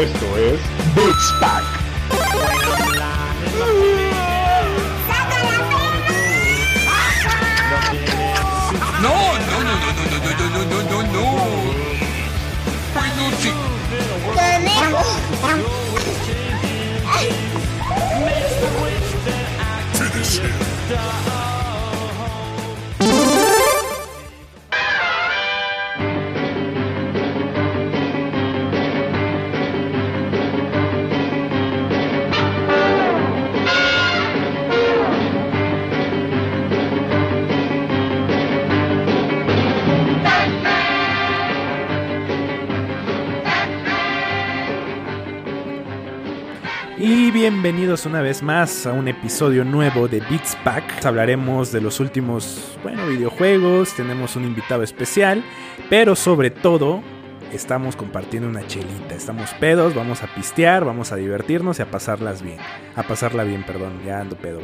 Esto es Bits Pack. No, no, no, no, no, no, no, no, no, no, no. Peluche. Finish him. Bienvenidos una vez más a un episodio nuevo de Beats Pack. Hablaremos de los últimos, bueno, videojuegos, tenemos un invitado especial, pero sobre todo estamos compartiendo una chelita. Estamos pedos, vamos a pistear, vamos a divertirnos y a pasarlas bien. A pasarla bien, perdón, ya ando pedo.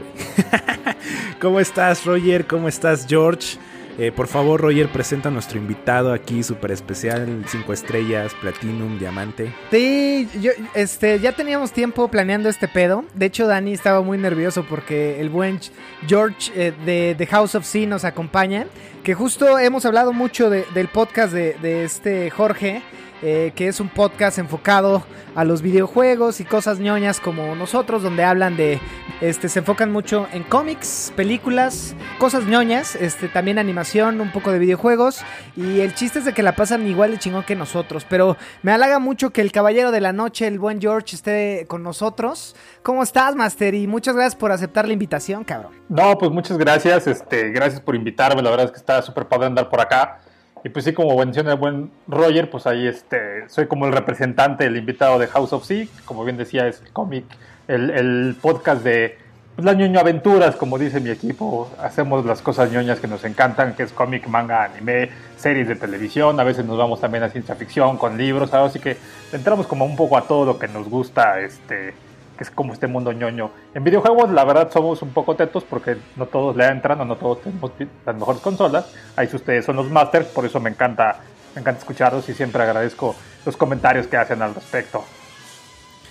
¿Cómo estás, Roger? ¿Cómo estás, George? Eh, por favor, Roger, presenta a nuestro invitado aquí, súper especial, 5 estrellas, Platinum, Diamante. Sí, yo, este, ya teníamos tiempo planeando este pedo. De hecho, Dani estaba muy nervioso porque el buen George eh, de The House of Sea nos acompaña. Que justo hemos hablado mucho de- del podcast de, de este Jorge, eh, que es un podcast enfocado a los videojuegos y cosas ñoñas como nosotros, donde hablan de, este, se enfocan mucho en cómics, películas, cosas ñoñas, este, también animación, un poco de videojuegos. Y el chiste es de que la pasan igual de chingón que nosotros. Pero me halaga mucho que el caballero de la noche, el buen George, esté con nosotros. ¿Cómo estás, Master? Y muchas gracias por aceptar la invitación, cabrón. No, pues muchas gracias, este, gracias por invitarme, la verdad es que está súper padre andar por acá. Y pues sí, como menciona el buen Roger, pues ahí este, soy como el representante, el invitado de House of Sea, como bien decía, es el cómic, el, el podcast de pues, las ñoño aventuras, como dice mi equipo, hacemos las cosas ñoñas que nos encantan, que es cómic, manga, anime, series de televisión, a veces nos vamos también a ciencia ficción con libros, ¿sabes? así que entramos como un poco a todo lo que nos gusta, este, que es como este mundo ñoño. En videojuegos, la verdad, somos un poco tetos porque no todos le entran o no todos tenemos las mejores consolas. Ahí ustedes son los masters, por eso me encanta, me encanta escucharlos y siempre agradezco los comentarios que hacen al respecto.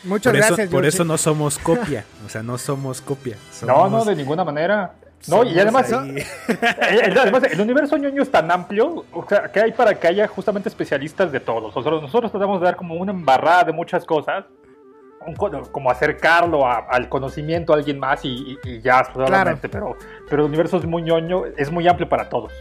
Muchas por gracias, eso, por eso no somos copia, o sea, no somos copia. No, somos- no, de ninguna manera. No, y además, además, el universo ñoño es tan amplio, o sea, que hay para que haya justamente especialistas de todos. O sea, nosotros tratamos de dar como una embarrada de muchas cosas, como acercarlo a- al conocimiento a alguien más y, y- y ya solamente, pero, pero el universo es muy ñoño, es muy amplio para todos.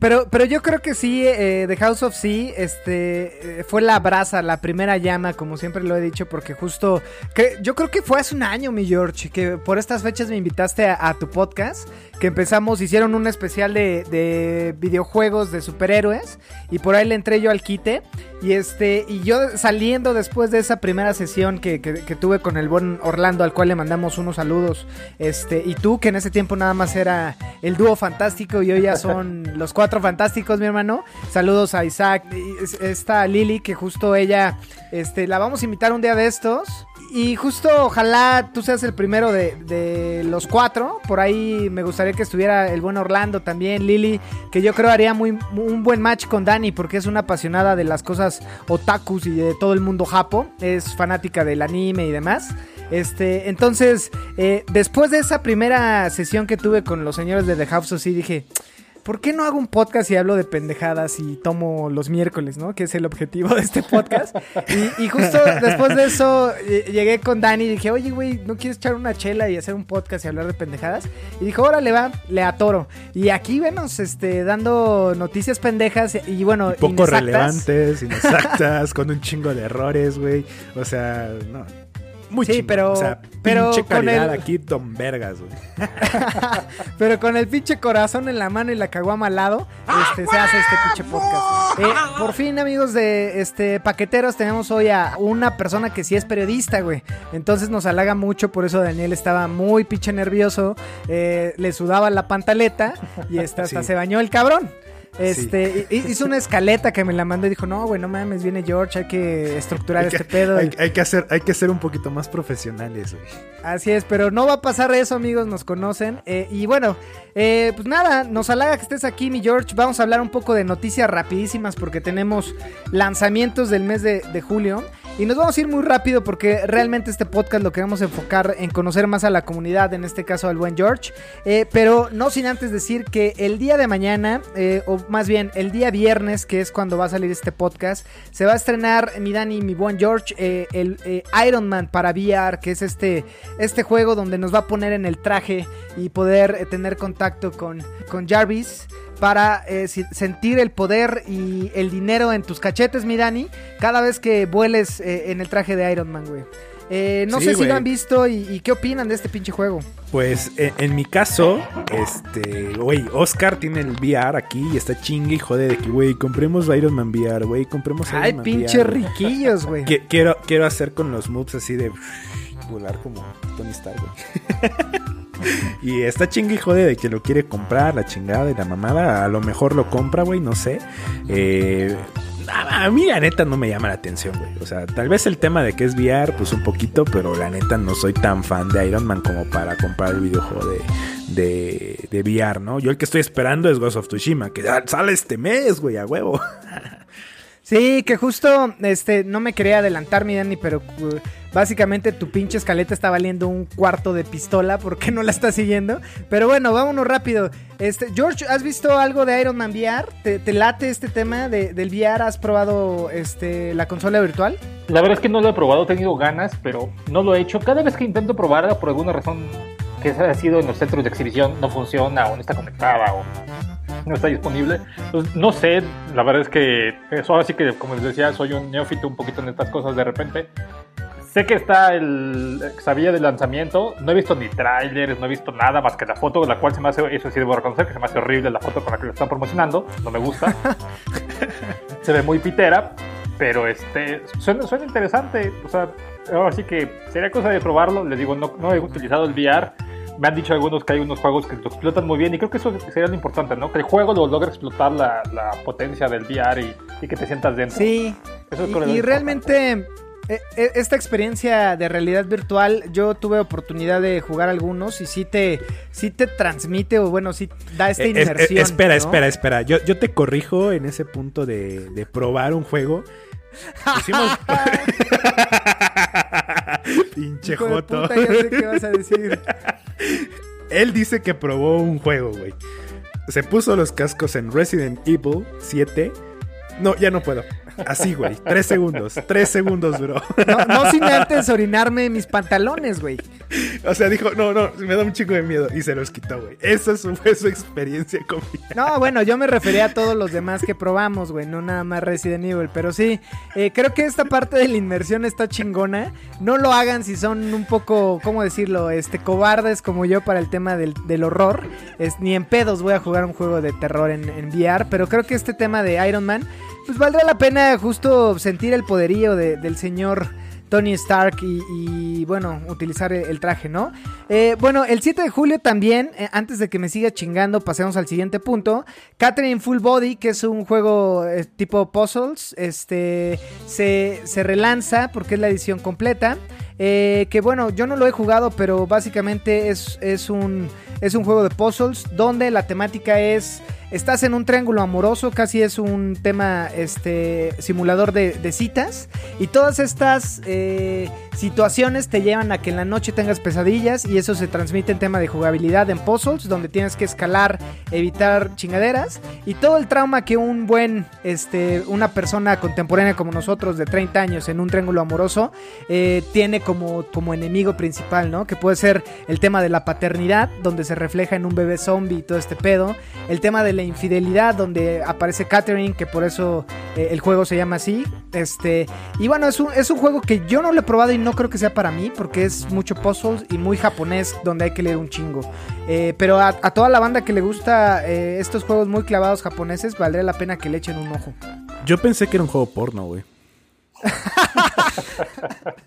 Pero, pero yo creo que sí, eh, The House of Sea este, eh, fue la brasa, la primera llama, como siempre lo he dicho, porque justo, que, yo creo que fue hace un año, mi George, que por estas fechas me invitaste a, a tu podcast, que empezamos, hicieron un especial de, de videojuegos de superhéroes, y por ahí le entré yo al quite, y este, y yo saliendo después de esa primera sesión que, que- que tuve con el buen Orlando, al cual le mandamos unos saludos, este, y tú, que en ese tiempo nada más era el dúo fantástico y hoy ya son los cuatro fantásticos, mi hermano. Saludos a Isaac, esta Lili, que justo ella, este, la vamos a invitar un día de estos. Y justo ojalá tú seas el primero de, de los cuatro. Por ahí me gustaría que estuviera el buen Orlando también, Lili, que yo creo haría muy, un buen match con Dani porque es una apasionada de las cosas otakus y de todo el mundo japo. Es fanática del anime y demás. Este, entonces, eh, después de esa primera sesión que tuve con los señores de The House of dije, ¿por qué no hago un podcast y hablo de pendejadas y tomo los miércoles, ¿no? Que es el objetivo de este podcast. Y, y justo después de eso eh, llegué con Dani y dije, oye, güey, ¿no quieres echar una chela y hacer un podcast y hablar de pendejadas? Y dijo, órale, va, le atoro. Y aquí venos, este, dando noticias pendejas y bueno, poco inexactas. relevantes, inexactas, con un chingo de errores, güey. O sea, no. Muy Sí, chingón. pero- O sea, pero pinche con calidad el- aquí, Don Vergas, güey. Pero con el pinche corazón en la mano y la caguama al lado, este, se hace este pinche podcast. Eh, por fin, amigos de este paqueteros, tenemos hoy a una persona que sí es periodista, güey. Entonces nos halaga mucho, por eso Daniel estaba muy pinche nervioso, eh, le sudaba la pantaleta y hasta Sí. se bañó el cabrón. Este, hi- hizo una escaleta que me la mandó y dijo, no, güey, no mames, viene George, hay que estructurar Hay que, este pedo. hay, hay que hacer, hay que ser un poquito más profesionales, güey. Así es, pero no va a pasar eso, amigos, nos conocen. Eh, y bueno, eh, pues nada, nos halaga que estés aquí, mi George. Vamos a hablar un poco de noticias rapidísimas porque tenemos lanzamientos del mes de, de julio. Y nos vamos a ir muy rápido porque realmente este podcast lo queremos enfocar en conocer más a la comunidad, en este caso al buen George. Eh, pero no sin antes decir que el día de mañana, eh, o más bien el día viernes, que es cuando va a salir este podcast, se va a estrenar mi Dani y mi buen George, eh, el Iron Man para VR, que es este, este juego donde nos va a poner en el traje y poder tener contacto con, con Jarvis para eh, sentir el poder y el dinero en tus cachetes, mi Dani, cada vez que vueles eh, en el traje de Iron Man, güey. Eh, no sé si lo han visto y, qué opinan de este pinche juego. Pues en, mi caso, este, güey, Oscar tiene el VR aquí y está chingue y jode de que, güey, compremos Iron Man VR, güey, compremos Iron Ay, pinche riquillos, güey. quiero, quiero hacer con los moves así de volar como Tony Stark, güey. y está chingue y jode de que lo quiere comprar, la chingada y la mamada. A lo mejor lo compra, güey, no sé. Eh, a, mí la neta no me llama la atención, güey. O sea, tal vez el tema de que es VR, pues un poquito, pero la neta no soy tan fan de Iron Man como para comprar el videojuego de, de, de VR, ¿no? Yo el que estoy esperando es Ghost of Tsushima, que sale este mes, güey, a huevo. Sí, que justo, este, no me quería adelantar, mi Dani, pero uh, básicamente tu pinche escaleta está valiendo un cuarto de pistola porque no la estás siguiendo. Pero bueno, vámonos rápido. Este, George, ¿has visto algo de Iron Man VR? ¿Te, late este tema de, del VR? ¿Has probado este, la consola virtual? La verdad es que no lo he probado, he tenido ganas, pero no lo he hecho. Cada vez que intento probarla, por alguna razón que ha sido en los centros de exhibición, no funciona o no está conectada o no está disponible. Pues, no sé, la verdad es que eso así que, como les decía, soy un neófito un poquito en estas cosas de repente. Sé que está el. Sabía del lanzamiento. No he visto ni trailers, no he visto nada más que la foto, la cual se me hace. Eso sí debo reconocer que se me hace horrible la foto con la que lo están promocionando. No me gusta. se ve muy pitera. Pero este. Suena, suena interesante. O sea, ahora sí que sería cosa de probarlo. Les digo, no, no he utilizado el VR me han dicho algunos que hay unos juegos que lo explotan muy bien y creo que eso sería lo importante, ¿no? Que el juego lo logre explotar la, potencia del VR y, que te sientas dentro. Sí. y, realmente e, e, esta experiencia de realidad virtual, yo tuve oportunidad de jugar algunos y sí te, sí te transmite o bueno, sí da esta inmersión. espera, espera, espera. Yo, yo te corrijo en ese punto de, de probar un juego. Hicimos... Pinche Joto. ya sé qué vas a decir. Él dice que probó un juego, güey. Se puso los cascos en Resident Evil 7. No, ya no puedo. Así, güey. Tres segundos. Tres segundos, bro. No, no sin antes orinarme mis pantalones, güey. O sea, dijo, no, no, me da un chico de miedo. Y se los quitó, güey. Esa fue su experiencia con No, bueno, yo me refería a todos los demás que probamos, güey. No nada más Resident Evil. Pero sí, eh, creo que esta parte de la inmersión está chingona. No lo hagan si son un poco, ¿cómo decirlo? Este, cobardes como yo para el tema del, horror. Es, ni en pedos voy a jugar un juego de terror en, en VR. Pero creo que este tema de Iron Man pues valdrá la pena justo sentir el poderío del señor Tony Stark y, bueno, utilizar el, traje, ¿no? Eh, bueno, el 7 de julio también, eh, antes de que me siga chingando, pasemos al siguiente punto. Catherine Full Body, que es un juego eh, tipo puzzles, este, se, se relanza porque es la edición completa. que bueno, yo no lo he jugado, pero básicamente es, es, un, es un juego de puzzles donde la temática es estás en un triángulo amoroso, casi es un tema este simulador de, citas y todas estas eh, situaciones te llevan a que en la noche tengas pesadillas y eso se transmite en tema de jugabilidad en puzzles donde tienes que escalar, evitar chingaderas y todo el trauma que un buen este una persona contemporánea como nosotros de 30 años en un triángulo amoroso eh, tiene como como enemigo principal, ¿no? Que puede ser el tema de la paternidad donde se refleja en un bebé zombie y todo este pedo, el tema de la infidelidad, donde aparece Catherine, que por eso eh, el juego se llama así. Este, y bueno, es un, es un juego que yo no lo he probado y no creo que sea para mí, porque es mucho puzzles y muy japonés, donde hay que leer un chingo. Eh, pero a, toda la banda que le gusta eh, estos juegos muy clavados japoneses, valdría la pena que le echen un ojo. Yo pensé que era un juego porno, güey.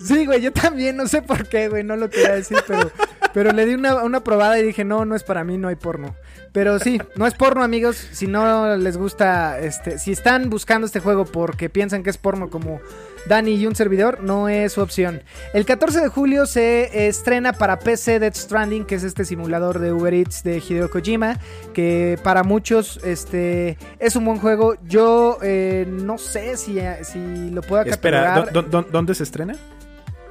Sí, güey, yo también, no sé por qué, güey, no lo quería decir, pero, pero le di una, una probada y dije, no, no es para mí, no hay porno. Pero sí, no es porno, amigos. Si no les gusta, este, si están buscando este juego porque piensan que es porno como Dani y un servidor, no es su opción. El 14 de julio se estrena para PC Death Stranding, que es este simulador de Uber Eats de Hideo Kojima, que para muchos este, es un buen juego. Yo eh, no sé si, si lo puedo Espera. ¿dó- dó- ¿dónde se estrena?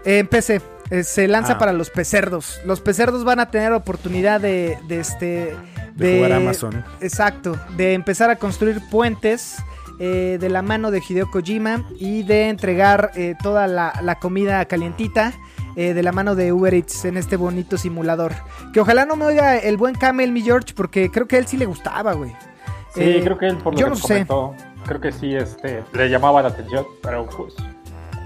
En PC. eh, se lanza Ah. para los pecerdos. Los pecerdos van a tener oportunidad de, de este. De jugar Amazon. Exacto. De empezar a construir puentes. eh, de la mano de Hideo Kojima y de entregar eh, toda la, la comida calientita eh, de la mano de Uber Eats en este bonito simulador. Que ojalá no me oiga el buen Camel, mi George, porque creo que a él sí le gustaba, güey. Sí, Eh, creo que él, por lo yo que no sé. comentó, creo que sí este, le llamaba la atención, pero pues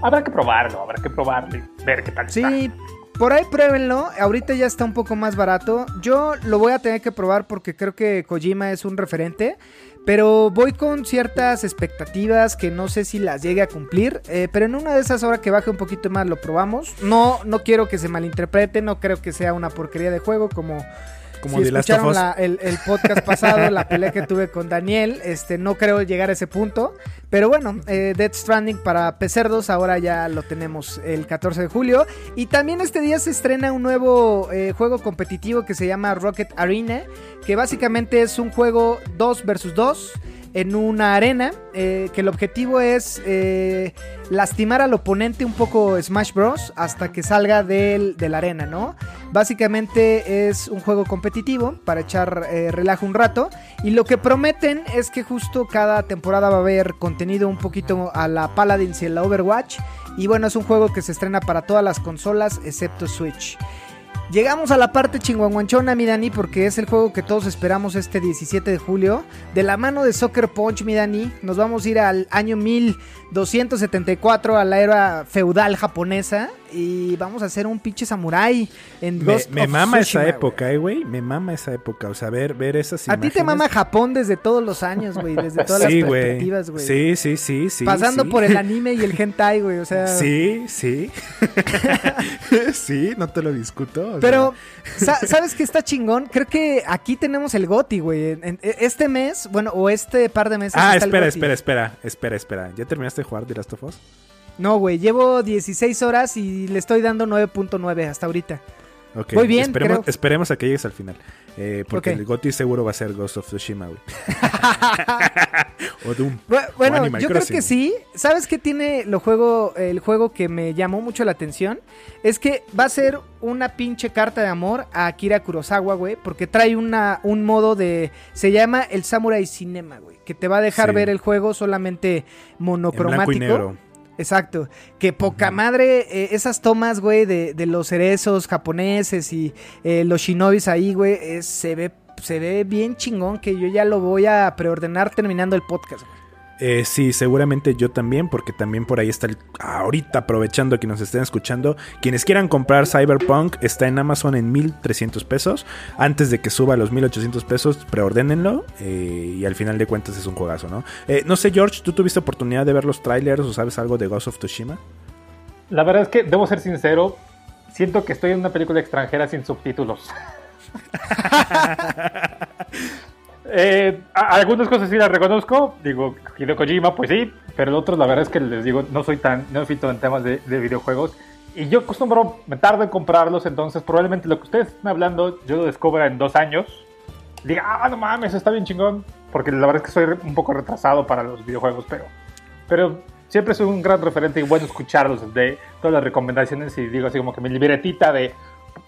habrá que probarlo, habrá que probarlo y ver qué tal está. Sí, por ahí pruébenlo. Ahorita ya está un poco más barato. Yo lo voy a tener que probar porque creo que Kojima es un referente. Pero voy con ciertas expectativas que no sé si las llegue a cumplir. eh, pero en una de esas horas que baje un poquito más lo probamos. No, no quiero que se malinterprete. No creo que sea una porquería de juego como Como si of escucharon la- el, el podcast pasado, la pelea que tuve con Daniel, este, no creo llegar a ese punto. Pero bueno, eh, Death Stranding para Pecerdos ahora ya lo tenemos el 14 de julio. Y también este día se estrena un nuevo eh, juego competitivo que se llama Rocket Arena, que básicamente es un juego 2 versus 2 en una arena, eh, que el objetivo es eh, lastimar al oponente un poco Smash Bros. hasta que salga del, de la arena, ¿no? Básicamente es un juego competitivo para echar eh, relajo un rato. Y lo que prometen es que justo cada temporada va a haber contenido un poquito a la Paladins y la Overwatch. Y bueno, es un juego que se estrena para todas las consolas excepto Switch. Llegamos a la parte chinguanguanchona, mi Dani, porque es el juego que todos esperamos este 17 de julio. De la mano de Soccer Punch, mi Dani, nos vamos a ir al año 1274, a la era feudal japonesa, y vamos a hacer un pinche samurái en Me, Ghost me of mama Tsushima, esa güey. época, eh, güey. Me mama esa época. O sea, ver, ver esas A ti te mama Japón desde todos los años, güey, desde todas Sí, las perspectivas, güey. Sí, sí, sí, sí. Pasando sí. por el anime y el hentai, güey, o sea... Sí, sí. sí, no te lo discuto. sea. Pero, sa- ¿sabes qué está chingón? Creo que aquí tenemos el GOTI, güey. Este mes, bueno, o este par de meses. Ah, está el espera, espera, espera, espera, espera. ¿Ya terminaste de jugar The Last of Us? No, güey, llevo 16 horas y le estoy dando 9.9 hasta ahorita. Ok, Voy bien, esperemos, creo. esperemos a que llegues al final. Eh, porque el GOTY seguro va a ser Ghost of Tsushima, güey. o Doom. Bu- Bueno, O Animal yo creo que sí. ¿Sabes qué tiene lo juego, el juego que me llamó mucho la atención? Es que va a ser una pinche carta de amor a Akira Kurosawa, güey. Porque trae una, un modo de... Se llama el Samurai Cinema, güey. Que te va a dejar Sí. ver el juego solamente En monocromático. blanco y negro. Exacto. Que poca madre, eh, esas tomas, güey, de, de los cerezos japoneses y eh, los shinobis ahí, güey, es- se ve se ve bien chingón que yo ya lo voy a preordenar terminando el podcast. güey. Eh, sí, seguramente yo también, porque también por ahí está el... Ahorita aprovechando que nos estén escuchando, quienes quieran comprar Cyberpunk está en Amazon en 1300 pesos. Antes de que suba a los 1800 pesos, preordénenlo eh, y al final de cuentas es un juegazo, ¿no? Eh, no sé, George, ¿tú tuviste oportunidad de ver los trailers o sabes algo de Ghost of Tsushima? La verdad es que, debo ser sincero, siento que estoy en una película extranjera sin subtítulos. Eh, algunas cosas sí las reconozco, digo, Hideo Kojima, pues sí, pero otros la verdad es que les digo, no soy tan neófito en temas de, de videojuegos. Y yo acostumbro, me tardo en comprarlos, entonces probablemente lo que ustedes están hablando yo lo descubra en dos años, diga, ah, no mames, está bien chingón, porque la verdad es que soy un poco retrasado para los videojuegos, pero, pero siempre soy un gran referente y bueno escucharlos de todas las recomendaciones y digo así como que mi libretita de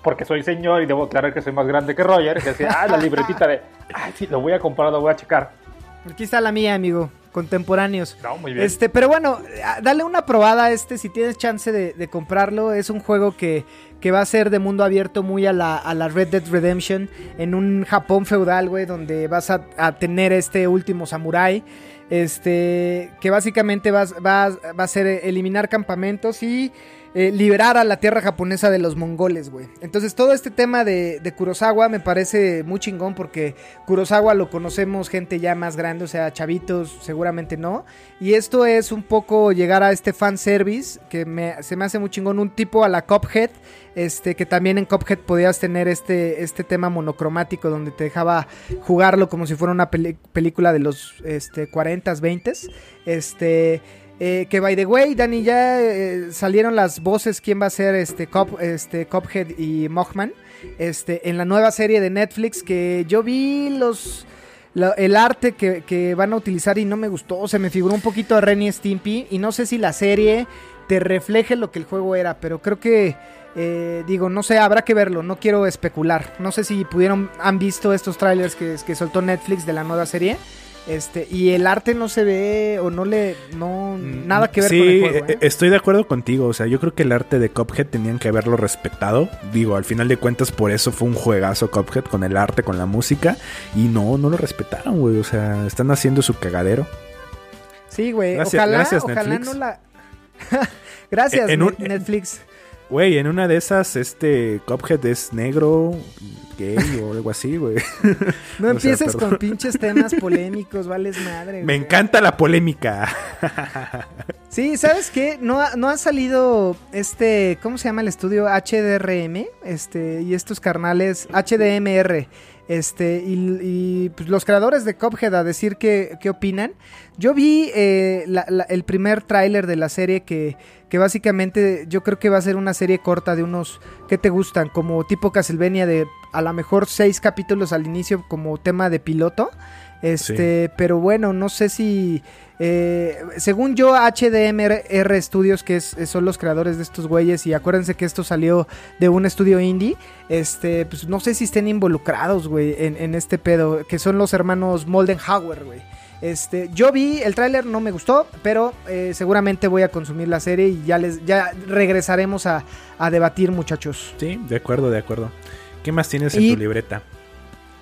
porque soy señor y debo aclarar que soy más grande que Roger, que decía, ah, la libretita de, ay, sí, lo voy a comprar, lo voy a checar. Aquí está la mía, amigo. Contemporáneos. No, muy bien. Este, pero bueno, dale una probada a este si tienes chance de, de comprarlo. Es un juego que, que va a ser de mundo abierto muy a la, a la Red Dead Redemption. En un Japón feudal, güey, donde vas a, a tener este último samurái. Este, que básicamente vas- va, va a ser eliminar campamentos y eh, liberar a la tierra japonesa de los mongoles, güey. Entonces todo este tema de, de Kurosawa me parece muy chingón porque Kurosawa lo conocemos gente ya más grande, o sea, chavitos seguramente no. Y esto es un poco llegar a este fanservice que me, se me hace muy chingón, un tipo a la Cuphead, este, que también en Cuphead podías tener este, este tema monocromático donde te dejaba jugarlo como si fuera una película de los este, 40s, 20s. Este, Eh, que by the way, Dani, ya eh, salieron las voces quién va a ser este, Cop, este Cophead y Mothman este, en la nueva serie de Netflix que yo vi los el arte que, que van a utilizar y no me gustó, se me figuró un poquito a Renny Stimpy y no sé si la serie te refleje lo que el juego era, pero creo que eh, digo, no sé, habrá que verlo, no quiero especular. No sé si pudieron, han visto estos trailers que, que soltó Netflix de la nueva serie. Este, y el arte no se ve o no le no nada que ver sí, con el juego. eh, estoy de acuerdo contigo. O sea, yo creo que el arte de Cuphead tenían que haberlo respetado. Digo, al final de cuentas, por eso fue un juegazo Cuphead con el arte, con la música. Y no, no lo respetaron, güey. O sea, están haciendo su cagadero. Sí, güey. Gracias- Ojalá, gracias, ojalá Netflix. no la. gracias, En un- Net- Netflix. Güey, en una de esas, este Cuphead es negro, gay o algo así, güey. No sea, empieces con pinches temas polémicos, vales madre. Me güey. encanta la polémica. Sí, ¿sabes qué? No ha, no ha salido este, ¿cómo se llama el estudio? HDRM, este, y estos carnales, HDMR, este, y, y, pues, los creadores de Cuphead a decir qué, qué opinan. Yo vi eh, la- la- el primer tráiler de la serie que, que básicamente yo creo que va a ser una serie corta de unos, ¿qué te gustan? Como tipo Castlevania de a lo mejor seis capítulos al inicio como tema de piloto. Este, pero bueno, no sé si. eh, según yo, HDMR Studios, que es, son los creadores de estos güeyes, y acuérdense que esto salió de un estudio indie. Este, pues no sé si estén involucrados, güey, en, en este pedo, que son los hermanos Moldenhauer, güey. Este, yo vi el tráiler, no me gustó, pero eh, seguramente voy a consumir la serie y ya les, ya regresaremos a, a debatir, muchachos. Sí, de acuerdo, de acuerdo. ¿Qué más tienes en tu libreta?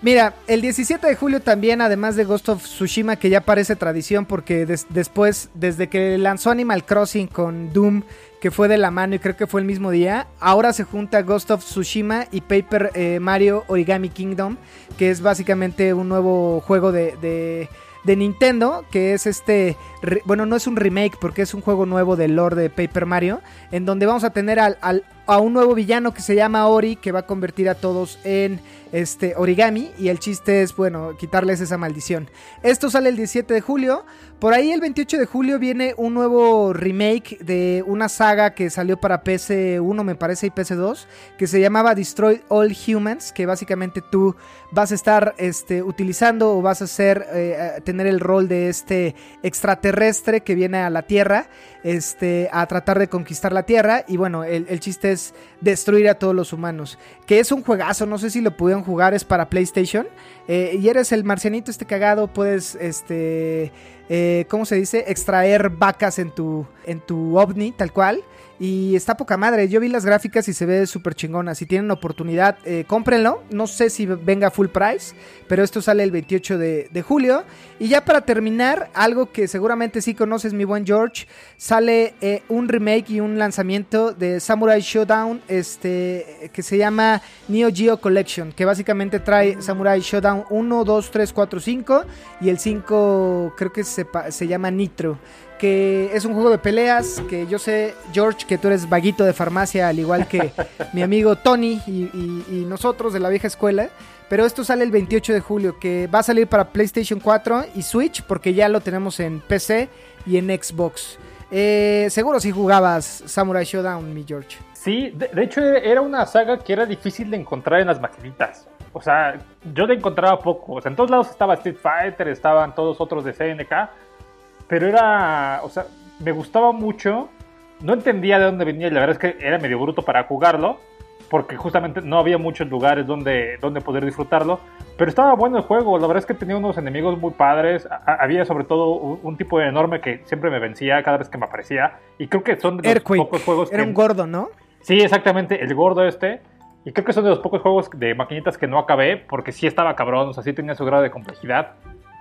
Mira, el 17 de julio también, además de Ghost of Tsushima, que ya parece tradición porque des- después, desde que lanzó Animal Crossing con Doom, que fue de la mano y creo que fue el mismo día, ahora se junta Ghost of Tsushima y Paper eh, Mario Origami Kingdom, que es básicamente un nuevo juego de, de, de Nintendo, que es este, bueno, no es un remake porque es un juego nuevo del lore de Paper Mario, en donde vamos a tener al, al- a un nuevo villano que se llama Ori, que va a convertir a todos en este origami y el chiste es bueno quitarles esa maldición. Esto sale el 17 de julio. Por ahí el 28 de julio viene un nuevo remake de una saga que salió para PC1 me parece y PC2 que se llamaba Destroy All Humans, que básicamente tú vas a estar este, utilizando o vas a ser eh, tener el rol de este extraterrestre que viene a la Tierra este, a tratar de conquistar la Tierra y bueno, el, el chiste es destruir a todos los humanos. Que es un juegazo, no sé si lo pudieron jugar, es para PlayStation. eh, y eres el marcianito este cagado, puedes, este, eh, ¿cómo se dice? Extraer vacas en tu, en tu ovni, tal cual. Y está poca madre. Yo vi las gráficas y se ve súper chingona. Si tienen oportunidad, eh, cómprenlo. No sé si venga full price, pero esto sale el 28 de, julio. Y ya para terminar, algo que seguramente sí conoces, mi buen George, sale eh, un remake y un lanzamiento de Samurai Showdown, este, que se llama Neo Geo Collection, que básicamente trae Samurai Showdown 1, 2, 3, 4, 5 y el 5 creo que se, se llama Nitro que es un juego de peleas, que yo sé, George, que tú eres vaguito de farmacia, al igual que mi amigo Tony y, y- y nosotros de la vieja escuela. Pero esto sale el 28 de julio, que va a salir para PlayStation 4 y Switch, porque ya lo tenemos en PC y en Xbox. Eh, seguro si jugabas Samurai Showdown, mi George. Sí, de, de hecho era una saga que era difícil de encontrar en las maquinitas. O sea, yo la encontraba poco. O sea, en todos lados estaba Street Fighter, estaban todos otros de CNK. Pero era, o sea, me gustaba mucho. No entendía de dónde venía y la verdad es que era medio bruto para jugarlo. Porque justamente no había muchos lugares donde, donde poder disfrutarlo. Pero estaba bueno el juego. La verdad es que tenía unos enemigos muy padres. Había sobre todo un, un tipo de enorme que siempre me vencía cada vez que me aparecía. Y creo que son de los pocos juegos Era que... un gordo, ¿no? Sí, exactamente, el gordo este. Y creo que son de los pocos juegos de maquinitas que no acabé, porque sí estaba cabrón, o sea, sí tenía su grado de complejidad.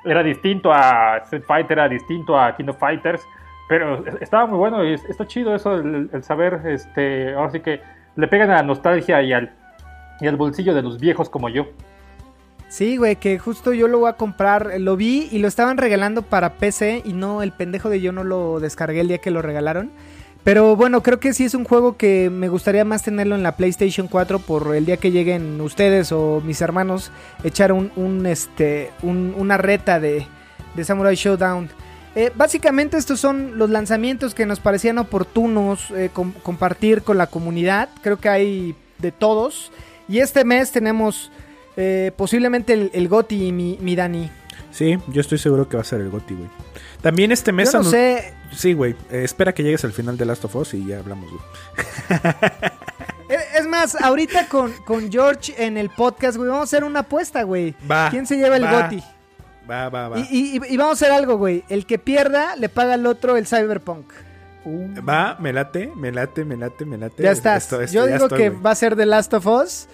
Era distinto a Street Fighter, era distinto a King Fighters, pero es- estaba muy bueno y es- está chido eso, el, el saber, este, ahora sí que le pegan a la nostalgia y al, y al bolsillo de los viejos como yo. Sí, güey, que justo yo lo voy a comprar. Lo vi y lo estaban regalando para PC y no, el pendejo de yo no lo descargué el día que lo regalaron. Pero bueno, creo que sí es un juego que me gustaría más tenerlo en la PlayStation 4 por el día que lleguen ustedes o mis hermanos echar un, un, este un- una reta de, de Samurai Showdown. Eh, básicamente estos son los lanzamientos que nos parecían oportunos eh, com- compartir con la comunidad. Creo que hay de todos. Y este mes tenemos eh, posiblemente el, el GOTI, mi, mi Dani. Sí, yo estoy seguro que va a ser el GOTY, güey. También este mes... Yo no sé, Sí, güey. eh, espera que llegues al final de Last of Us y ya hablamos, güey. Eh, Es más, ahorita con, con George en el podcast, güey, vamos a hacer una apuesta, güey. Va, ¿Quién se lleva el va. GOTI? Va, va, va. Y, y- y vamos a hacer algo, güey. El que pierda le paga al otro el Cyberpunk. Va, me late, me late, me late, me late. Ya estás. Esto- esto- Yo ya digo estoy, que va a ser The Last of Us.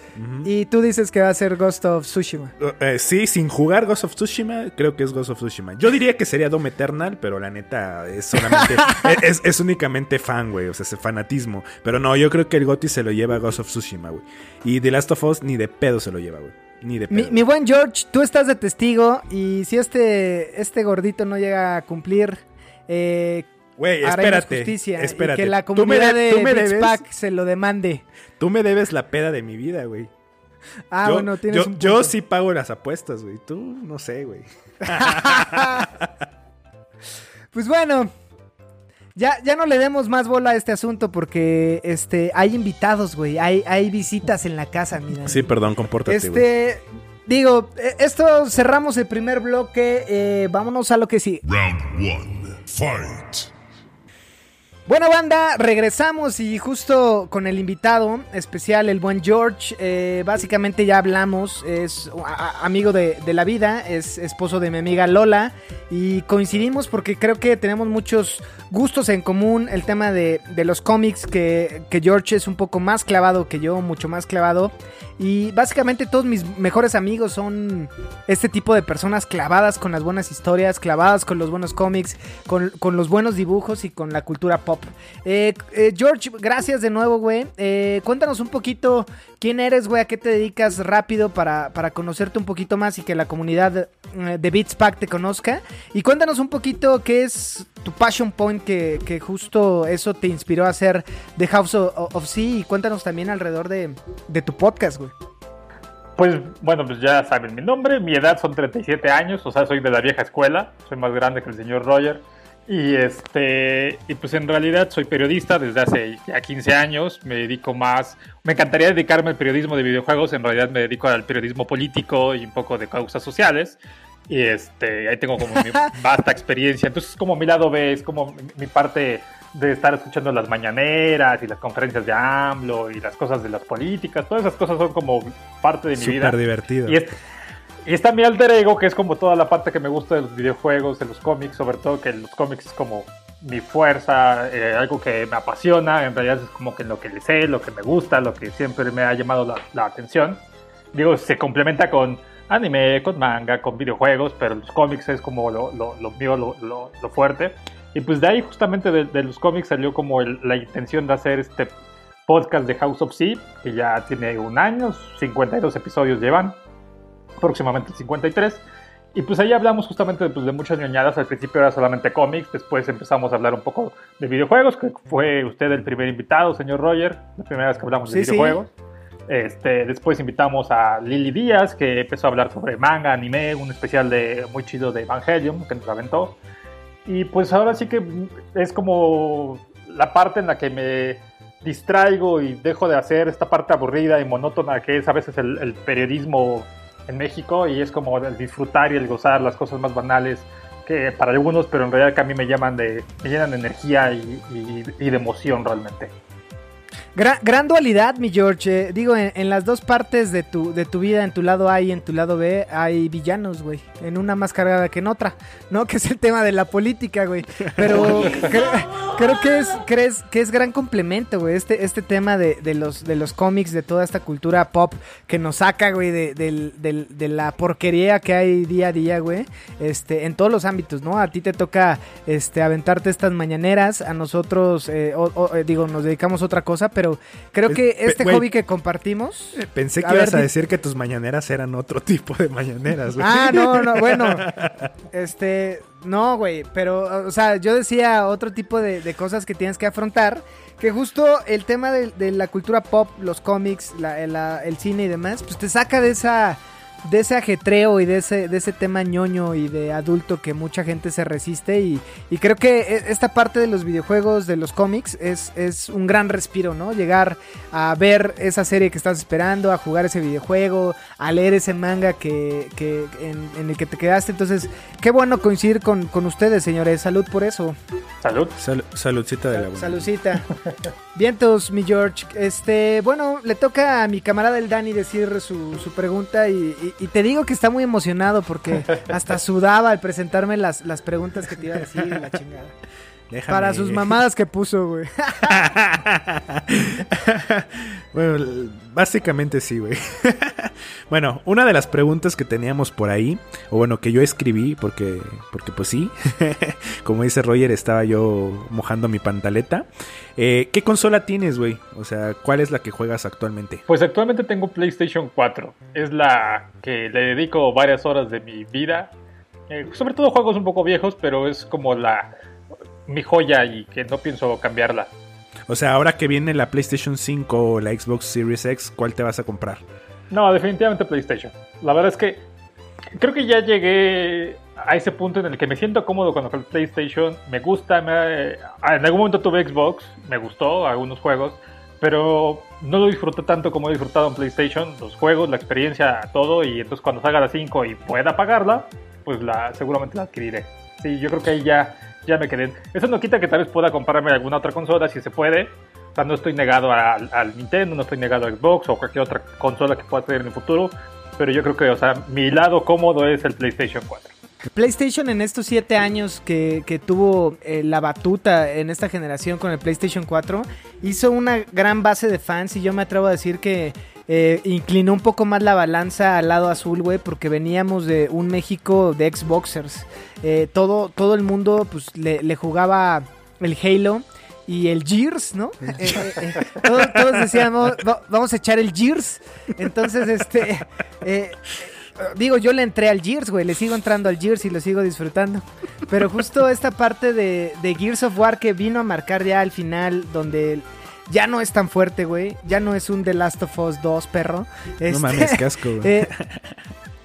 Y tú dices que va a ser Ghost of Tsushima. Eh, sí, sin jugar Ghost of Tsushima, creo que es Ghost of Tsushima. Yo diría que sería Dome Eternal, pero la neta es solamente. es, es únicamente fan, güey. O sea, es fanatismo. Pero no, yo creo que el GOTY se lo lleva Ghost of Tsushima, güey. Y The Last of Us ni de pedo se lo lleva, güey. Ni de pedo. Mi, mi buen George, tú estás de testigo. Y si este, este gordito no llega a cumplir, eh, Güey, espérate. justicia. espérate. Y que la comunidad de- de tú me Beats debes- Pack se lo demande. Tú me debes la peda de mi vida, güey. Ah, yo, bueno, tienes yo, un yo sí pago las apuestas, güey. Tú, no sé, güey. Pues bueno, ya, ya no le demos más bola a este asunto porque este hay invitados, güey. Hay, hay visitas en la casa, mira. Sí, perdón, compórtate, güey. Este, digo, eh, esto cerramos el primer bloque. eh, vámonos a lo que sí. Round one. Fight. Bueno, banda, regresamos y justo con el invitado especial, el buen George. eh, básicamente ya hablamos, es amigo de, de la vida, es esposo de mi amiga Lola. Y coincidimos porque creo que tenemos muchos gustos en común. El tema de, de los cómics, que, que George es un poco más clavado que yo, mucho más clavado. Y básicamente todos mis mejores amigos son este tipo de personas clavadas con las buenas historias, clavadas con los buenos cómics, con, con los buenos dibujos y con la cultura pop. Eh, eh, George, gracias de nuevo, güey. Eh, cuéntanos un poquito quién eres, güey, a qué te dedicas rápido para, para conocerte un poquito más y que la comunidad de Beats Pack te conozca. Y cuéntanos un poquito qué es tu passion point que, que justo eso te inspiró a hacer The House of, of Sea y cuéntanos también alrededor de, de tu podcast, güey. Pues bueno, pues ya saben mi nombre, mi edad son 37 años, o sea, soy de la vieja escuela, soy más grande que el señor Roger. Y este, y pues en realidad soy periodista desde hace ya 15 años, me dedico más, me encantaría dedicarme al periodismo de videojuegos, en realidad me dedico al periodismo político y un poco de causas sociales. Y este, ahí tengo como mi vasta experiencia. Entonces, como mi lado B, es como mi, parte de estar escuchando las mañaneras y las conferencias de AMLO y las cosas de las políticas. Todas esas cosas son como parte de mi vida. Súper divertido. Y, es- y está mi alter ego, que es como toda la parte que me gusta de los videojuegos, de los cómics, sobre todo que los cómics es como mi fuerza, eh, algo que me apasiona, en realidad es como que lo que le sé, lo que me gusta, lo que siempre me ha llamado la, la atención. Digo, se complementa con anime, con manga, con videojuegos, pero los cómics es como lo, lo- lo mío, lo, lo- fuerte. Y pues de ahí justamente de, de los cómics salió como el- la intención de hacer este podcast de House of Sea, que ya tiene un año, 52 episodios llevan, próximamente 53. Y pues ahí hablamos justamente pues, de muchas ñoñadas. Al principio era solamente cómics, después empezamos a hablar un poco de videojuegos, que fue usted el primer invitado, señor Roger, la primera vez que hablamos de Sí, sí. videojuegos. Este, después invitamos a Lily Díaz, que empezó a hablar sobre manga, anime, un especial de, muy chido de Evangelion que nos aventó. Y pues ahora sí que es como la parte en la que me distraigo y dejo de hacer esta parte aburrida y monótona que es a veces el, el periodismo en México y es como el disfrutar y el gozar las cosas más banales que para algunos, pero en realidad que a mí me llaman de, me llenan de energía y, y- y de emoción realmente. Gran, gran dualidad, mi George. Eh, digo, en, en las dos partes de tu, de tu vida, en tu lado A y en tu lado B, hay villanos, güey. En una más cargada que en otra, ¿no? Que es el tema de la política, güey. Pero cre- creo que es, crees, que es gran complemento, güey. Este, este tema de, de los, de los cómics, de toda esta cultura pop que nos saca, güey, de, del- de la porquería que hay día a día, güey. Este, en todos los ámbitos, ¿no? A ti te toca este, aventarte estas mañaneras, a nosotros, eh, o- o, eh, digo, nos dedicamos a otra cosa, pero creo Es- que este hobby que compartimos... Pensé que A ver, ibas a decir que tus mañaneras eran otro tipo de mañaneras, güey. Ah, no, no, bueno. Este, no, güey, pero, o sea, yo decía otro tipo de, de cosas que tienes que afrontar, que justo el tema de, de la cultura pop, los cómics, la- la- el cine y demás, pues te saca de esa, de ese ajetreo y de ese, de ese tema ñoño y de adulto que mucha gente se resiste y, y creo que e- esta parte de los videojuegos, de los cómics, es, es un gran respiro, ¿no? Llegar a ver esa serie que estás esperando, a jugar ese videojuego, a leer ese manga que, que en, en el que te quedaste. Entonces, qué bueno coincidir con, con ustedes, señores. Salud por eso. Salud. Sal- saludcita de la buena. Saludcita. Vientos, mi George. Este, bueno, le toca a mi camarada el Dani decir su, su pregunta y, y- y te digo que está muy emocionado porque hasta sudaba al presentarme las, las preguntas que te iba a decir y la chingada. Déjame. Para sus mamadas que puso, güey. bueno, básicamente sí, güey. bueno, una de las preguntas que teníamos por ahí, o bueno, que yo escribí, porque, porque pues sí, como dice Roger, estaba yo mojando mi pantaleta. Eh, ¿Qué consola tienes, güey? O sea, ¿cuál es la que juegas actualmente? Pues actualmente tengo PlayStation 4. Es la que le dedico varias horas de mi vida. Eh, sobre todo juegos un poco viejos, pero es como la mi joya y que no pienso cambiarla. O sea, ahora que viene la PlayStation 5 o la Xbox Series X, ¿cuál te vas a comprar? No, definitivamente PlayStation. La verdad es que creo que ya llegué a ese punto en el que me siento cómodo con el PlayStation. Me gusta, me- en algún momento tuve Xbox, me gustó algunos juegos, pero no lo disfruté tanto como he disfrutado en PlayStation. Los juegos, la experiencia, todo. Y entonces cuando salga la 5 y pueda pagarla, pues la, seguramente la adquiriré. Sí, yo creo que ahí ya, ya me quedé. Eso no quita que tal vez pueda comprarme alguna otra consola si se puede. O sea, no estoy negado al, al Nintendo, no estoy negado a Xbox o cualquier otra consola que pueda tener en el futuro. Pero yo creo que, o sea, mi lado cómodo es el PlayStation 4. PlayStation en estos siete años que, que tuvo eh, la batuta en esta generación con el PlayStation 4 hizo una gran base de fans y yo me atrevo a decir que eh, inclinó un poco más la balanza al lado azul, güey, porque veníamos de un México de Xboxers. Eh, todo, todo el mundo pues le, le jugaba el Halo y el Gears, ¿no? Eh, eh, eh, todos, todos decíamos, "Va- vamos a echar el Gears. Entonces, este... Digo, yo le entré al Gears, güey. Le sigo entrando al Gears y lo sigo disfrutando. Pero justo esta parte de, de Gears of War que vino a marcar ya al final, donde ya no es tan fuerte, güey. Ya no es un The Last of Us 2, perro. No Este, mames, qué asco, güey. eh,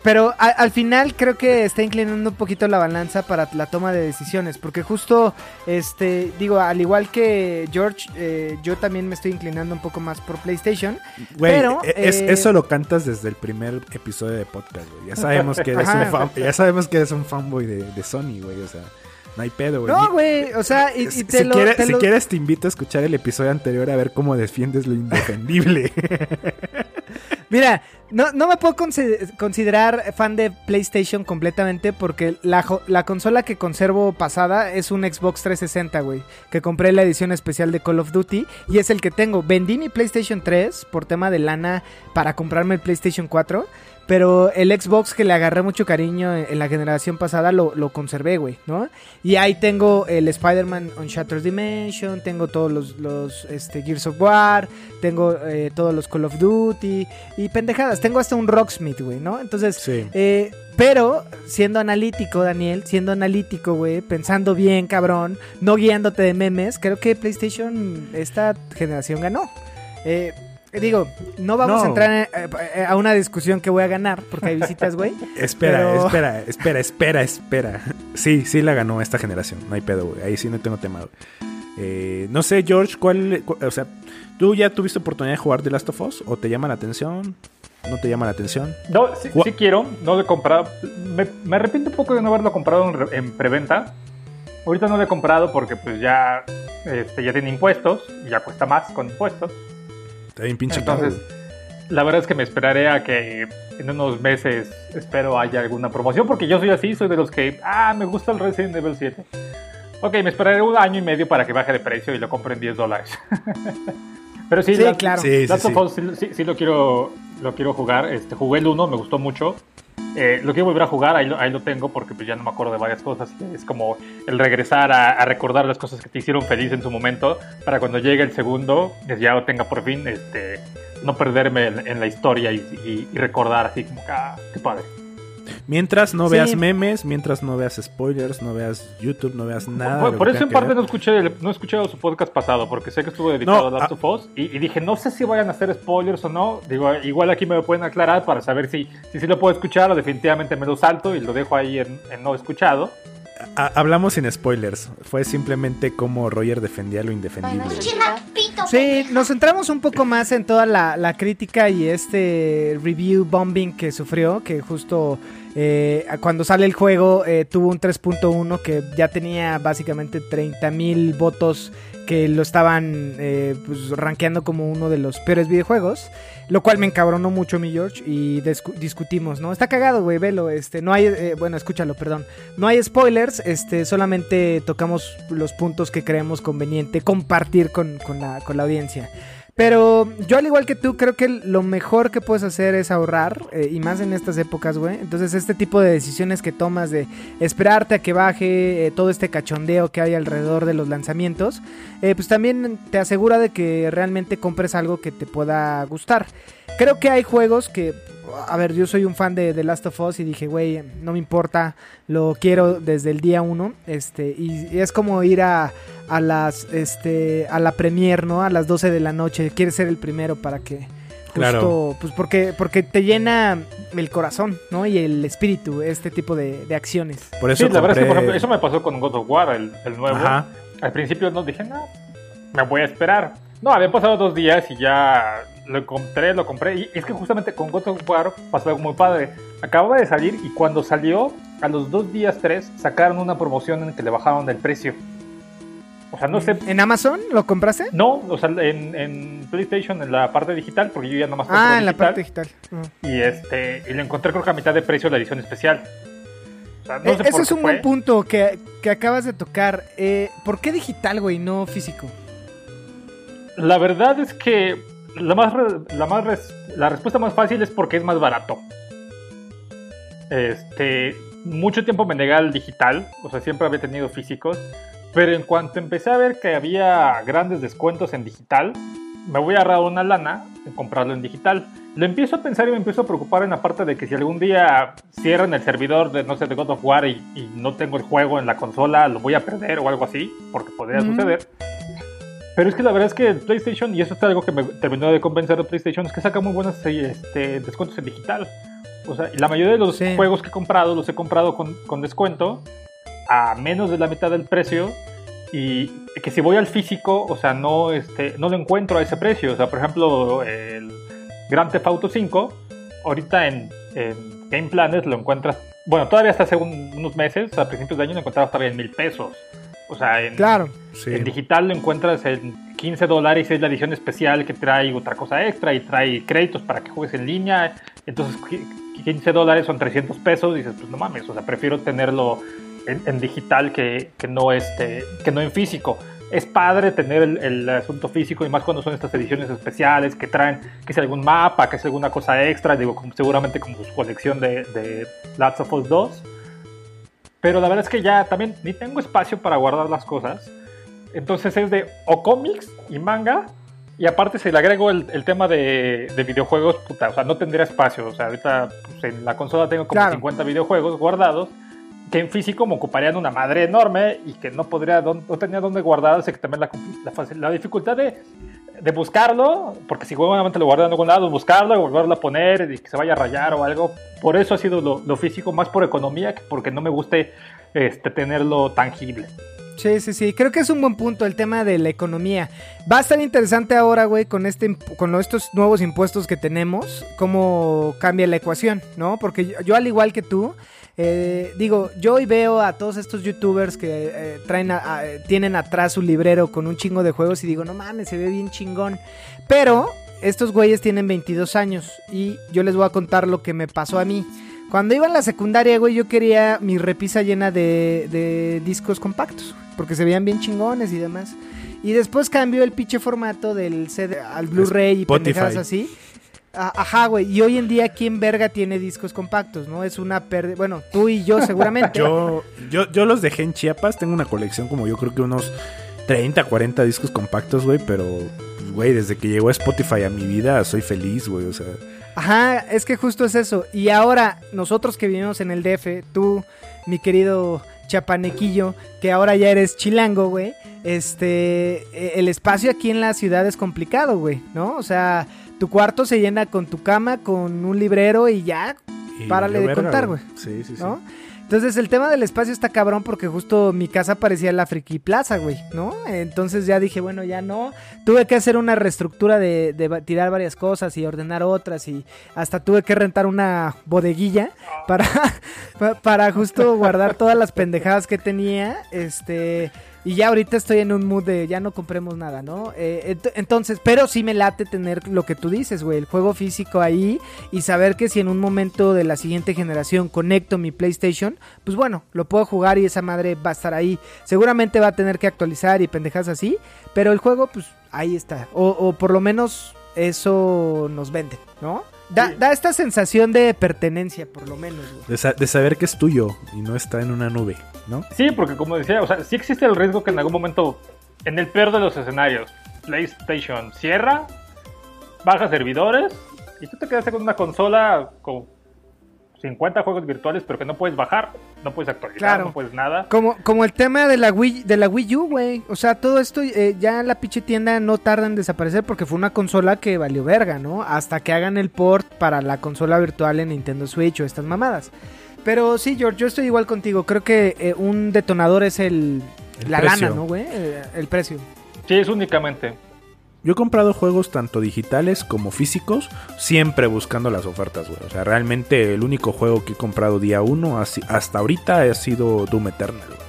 pero a- al final creo que está inclinando un poquito la balanza para la toma de decisiones. Porque justo, este, digo, al igual que George, eh, yo también me estoy inclinando un poco más por PlayStation. Güey, pero, e- es- eh, eso lo cantas desde el primer episodio de podcast, güey. Ya sabemos que eres Ajá. un fan, ya sabemos que eres un fanboy de, de Sony, güey. O sea, no hay pedo, güey. No, güey, o sea, y, y si, te si lo- quieres, te si lo- quieres te invito a escuchar el episodio anterior a ver cómo defiendes lo indefendible. Mira, no, no me puedo consi- considerar fan de PlayStation completamente porque la, la consola que conservo pasada es un Xbox 360, güey. Que compré la edición especial de Call of Duty y es el que tengo. Vendí mi PlayStation 3 por tema de lana para comprarme el PlayStation 4. Pero el Xbox que le agarré mucho cariño en en la generación pasada lo, lo conservé, güey, ¿no? Y ahí tengo el Spider-Man Unshattered Dimension, tengo todos los, los este, Gears of War, tengo eh, todos los Call of Duty y pendejadas. Tengo hasta un Rocksmith, güey, ¿no? Entonces, sí. eh, pero siendo analítico, Daniel, siendo analítico, güey, pensando bien, cabrón, no guiándote de memes, creo que PlayStation esta generación ganó. Eh, digo, no vamos No. a entrar en- eh, eh, a una discusión que voy a ganar porque hay visitas, güey. Espera, pero- espera, espera, espera, espera. Sí, sí la ganó esta generación. No hay pedo, güey. Ahí sí no tengo tema, güey. Eh, no sé, George, ¿cuál, cu- O sea, ¿tú ya tuviste oportunidad de jugar The Last of Us? ¿O te llama la atención? ¿No te llama la atención? No, sí, sí quiero, no lo he comprado. Me, me arrepiento un poco de no haberlo comprado en, re- en preventa. Ahorita no lo he comprado porque pues ya, este, ya tiene impuestos y ya cuesta más con impuestos. Está bien pinche Entonces, la verdad es que me esperaré a que en unos meses espero haya alguna promoción porque yo soy así, soy de los que, ah, me gusta el Resident Evil 7. Ok, me esperaré un año y medio para que baje de precio y lo compre en 10 dólares. Pero sí, Sí, claro. Sí, sí, Last of sí. Us sí, sí- sí lo quiero lo quiero jugar. Este, jugué el 1, me gustó mucho. Eh, lo quiero volver a jugar, ahí lo, ahí lo tengo porque pues ya no me acuerdo de varias cosas. Es como el regresar a, recordar las cosas que te hicieron feliz en su momento para cuando llegue el segundo, ya lo tenga por fin, este, no perderme en, la historia y, y- y recordar así como que, ah, qué padre. Mientras no Sí. veas memes, mientras no veas spoilers, no veas YouTube, no veas nada. por eso en parte ver. no escuché, el- no he escuchado su podcast pasado, porque sé que estuvo dedicado No, a Last ah. of Us, y, y dije, no sé si vayan a hacer spoilers o no. Digo, igual aquí me lo pueden aclarar para saber si si, sí lo puedo escuchar o definitivamente me lo salto y lo dejo ahí en, en no escuchado. Ha- hablamos sin spoilers. Fue simplemente como Roger defendía lo indefendible. Sí, nos centramos un poco más en toda la, la crítica y este review bombing que sufrió, que justo eh, cuando sale el juego eh, tuvo un 3.1 que ya tenía básicamente 30 mil votos que lo estaban eh, pues, rankeando como uno de los peores videojuegos, lo cual me encabronó mucho mi George y discu- discutimos, ¿no? Está cagado, güey, velo, este, no hay, eh, bueno, escúchalo, perdón, no hay spoilers, este, solamente tocamos los puntos que creemos conveniente compartir con, con la, con la audiencia. Pero yo al igual que tú creo que lo mejor que puedes hacer es ahorrar eh, y más en estas épocas, güey. Entonces este tipo de decisiones que tomas de esperarte a que baje eh, todo este cachondeo que hay alrededor de los lanzamientos, eh, pues también te asegura de que realmente compres algo que te pueda gustar. Creo que hay juegos que, a ver, yo soy un fan de The Last of Us y dije, güey, no me importa, lo quiero desde el día uno, este, y, y es como ir a, a las, este, a la premier, ¿no? A las 12 de la noche, quieres ser el primero para que... Justo, Claro. pues porque, porque te llena el corazón, ¿no? Y el espíritu, este tipo de, de acciones. Por eso Sí, la verdad es que, por ejemplo, eso me pasó con God of War, el, el nuevo. Ajá. Al principio no dije, no, me voy a esperar. No, habían pasado dos días y ya lo encontré, lo compré. Y es que justamente con God of War pasó algo muy padre. Acababa de salir y cuando salió, a los dos días, tres, sacaron una promoción en que le bajaron el precio. O sea, no sé. ¿En Amazon lo compraste? No, o sea, en, en PlayStation, en la parte digital, porque yo ya nomás compro Ah, en la parte digital. Ujú. Y, este, y lo encontré creo que a mitad de precio la edición especial. O sea, no Eh, sé es un fue. buen punto que, que acabas de tocar. Eh, ¿Por qué digital, güey, no físico? La verdad es que la, más la, más res- la respuesta más fácil es porque es más barato. Este, mucho tiempo me negué al digital, o sea, siempre había tenido físicos, pero en cuanto empecé a ver que había grandes descuentos en digital, me voy a ahorrar una lana en comprarlo en digital. Lo empiezo a pensar y me empiezo a preocupar en la parte de que si algún día cierran el servidor de, no sé, de God of War y, y no tengo el juego en la consola, lo voy a perder o algo así, porque podría suceder. Pero es que la verdad es que el PlayStation, y eso es algo que me terminó de convencer de PlayStation, es que saca muy buenos eh, este, descuentos en digital. O sea, la mayoría de los Sí. juegos que he comprado los he comprado con, con descuento a menos de la mitad del precio. Y que si voy al físico, o sea, no, este, no lo encuentro a ese precio. O sea, por ejemplo, el Grand Theft Auto 5, ahorita en, en Game Planet lo encuentras, bueno, todavía hasta hace un- unos meses, a principios de año lo encontrabas todavía en mil pesos. O sea, en, Claro. Sí. en digital lo encuentras en 15 dólares, es la edición especial que trae otra cosa extra y trae créditos para que juegues en línea. Entonces, qui- 15 dólares son 300 pesos. Dices, pues no mames, o sea, prefiero tenerlo en, en digital que, que no este, que no en físico. Es padre tener el, el asunto físico y más cuando son estas ediciones especiales que traen, que es algún mapa, que es alguna cosa extra, digo, como- seguramente como su colección de, de Last of Us 2. Pero la verdad es que ya también ni tengo espacio para guardar las cosas. Entonces es de o cómics y manga. Y aparte si le agrego el, el tema de, de videojuegos, puta, o sea, no tendría espacio. O sea, ahorita pues, en la consola tengo como Claro. 50 videojuegos guardados. Que en físico me ocuparían una madre enorme y que no podría, no tenía dónde guardar. Así que también la, la, dificultad de, de buscarlo, porque si nuevamente lo guardan en algún lado, buscarlo, volverlo a poner y que se vaya a rayar o algo. Por eso ha sido lo, físico, más por economía que porque no me guste este, tenerlo tangible. Sí, sí, sí. Creo que es un buen punto el tema de la economía. Va a estar interesante ahora, güey, con este con estos nuevos impuestos que tenemos, cómo cambia la ecuación, ¿no? Porque yo al igual que tú, eh, digo, yo hoy veo a todos estos youtubers que eh, traen a- a- tienen atrás su librero con un chingo de juegos y digo, no mames, se ve bien chingón. Pero estos güeyes tienen 22 años y yo les voy a contar lo que me pasó a mí. Cuando iba en la secundaria, güey, yo quería mi repisa llena de, de discos compactos, porque se veían bien chingones y demás. Y después cambió el pinche formato del CD al Blu-ray y pendejadas así. Ajá, güey. Y hoy en día, ¿quién verga tiene discos compactos? ¿No? Es una pérdida. Bueno, tú y yo seguramente. Yo, yo, yo los dejé en Chiapas, tengo una colección como yo creo que unos 30, 40 discos compactos, güey, pero, güey, desde que llegó Spotify a mi vida soy feliz, güey, o sea, Ajá, es que justo es eso. Y ahora, nosotros que vivimos en el DF, tú, mi querido chapanequillo, que ahora ya eres chilango, güey. Este, e- el espacio aquí en la ciudad es complicado, güey, ¿no? O sea, tu cuarto se llena con tu cama, con un librero y ya, Y Párale de verga, contar, güey. Sí, sí, sí. ¿no? Entonces el tema del espacio está cabrón porque justo mi casa parecía la Friki Plaza, güey, ¿no? Entonces ya dije, bueno, ya no. Tuve que hacer una reestructura de, de tirar varias cosas y ordenar otras y hasta tuve que rentar una bodeguilla para, pa- para justo guardar todas las pendejadas que tenía, este... Y ya ahorita estoy en un mood de ya no compremos nada, ¿no? Eh, ent- entonces, pero sí me late tener lo que tú dices, güey, el juego físico ahí y saber que si en un momento de la siguiente generación conecto mi PlayStation, pues bueno, lo puedo jugar y esa madre va a estar ahí. Seguramente va a tener que actualizar y pendejas así, pero el juego, pues ahí está. O, o por lo menos eso nos vende, ¿no? Da, da esta sensación de pertenencia, por lo menos, güey. De, sa- de saber que es tuyo y no está en una nube, ¿no? Sí, porque como decía, o sea, sí existe el riesgo que en algún momento, en el peor de los escenarios, PlayStation cierra, baja servidores y tú te quedaste con una consola con 50 juegos virtuales, pero que no puedes bajar, no puedes actualizar, Claro. no puedes nada. Como, como el tema de la Wii, de la Wii U, güey. O sea, todo esto eh, ya la pinche tienda no tarda en desaparecer porque fue una consola que valió verga, ¿no? Hasta que hagan el port para la consola virtual en Nintendo Switch o estas mamadas. Pero sí, George, yo estoy igual contigo. Creo que eh, un detonador es el, El la precio. lana, ¿no, güey? Eh, el precio. Sí, es únicamente. Yo he comprado juegos tanto digitales como físicos, siempre buscando las ofertas, güey. O sea, realmente el único juego que he comprado día uno así- hasta ahorita ha sido Doom Eternal, güey.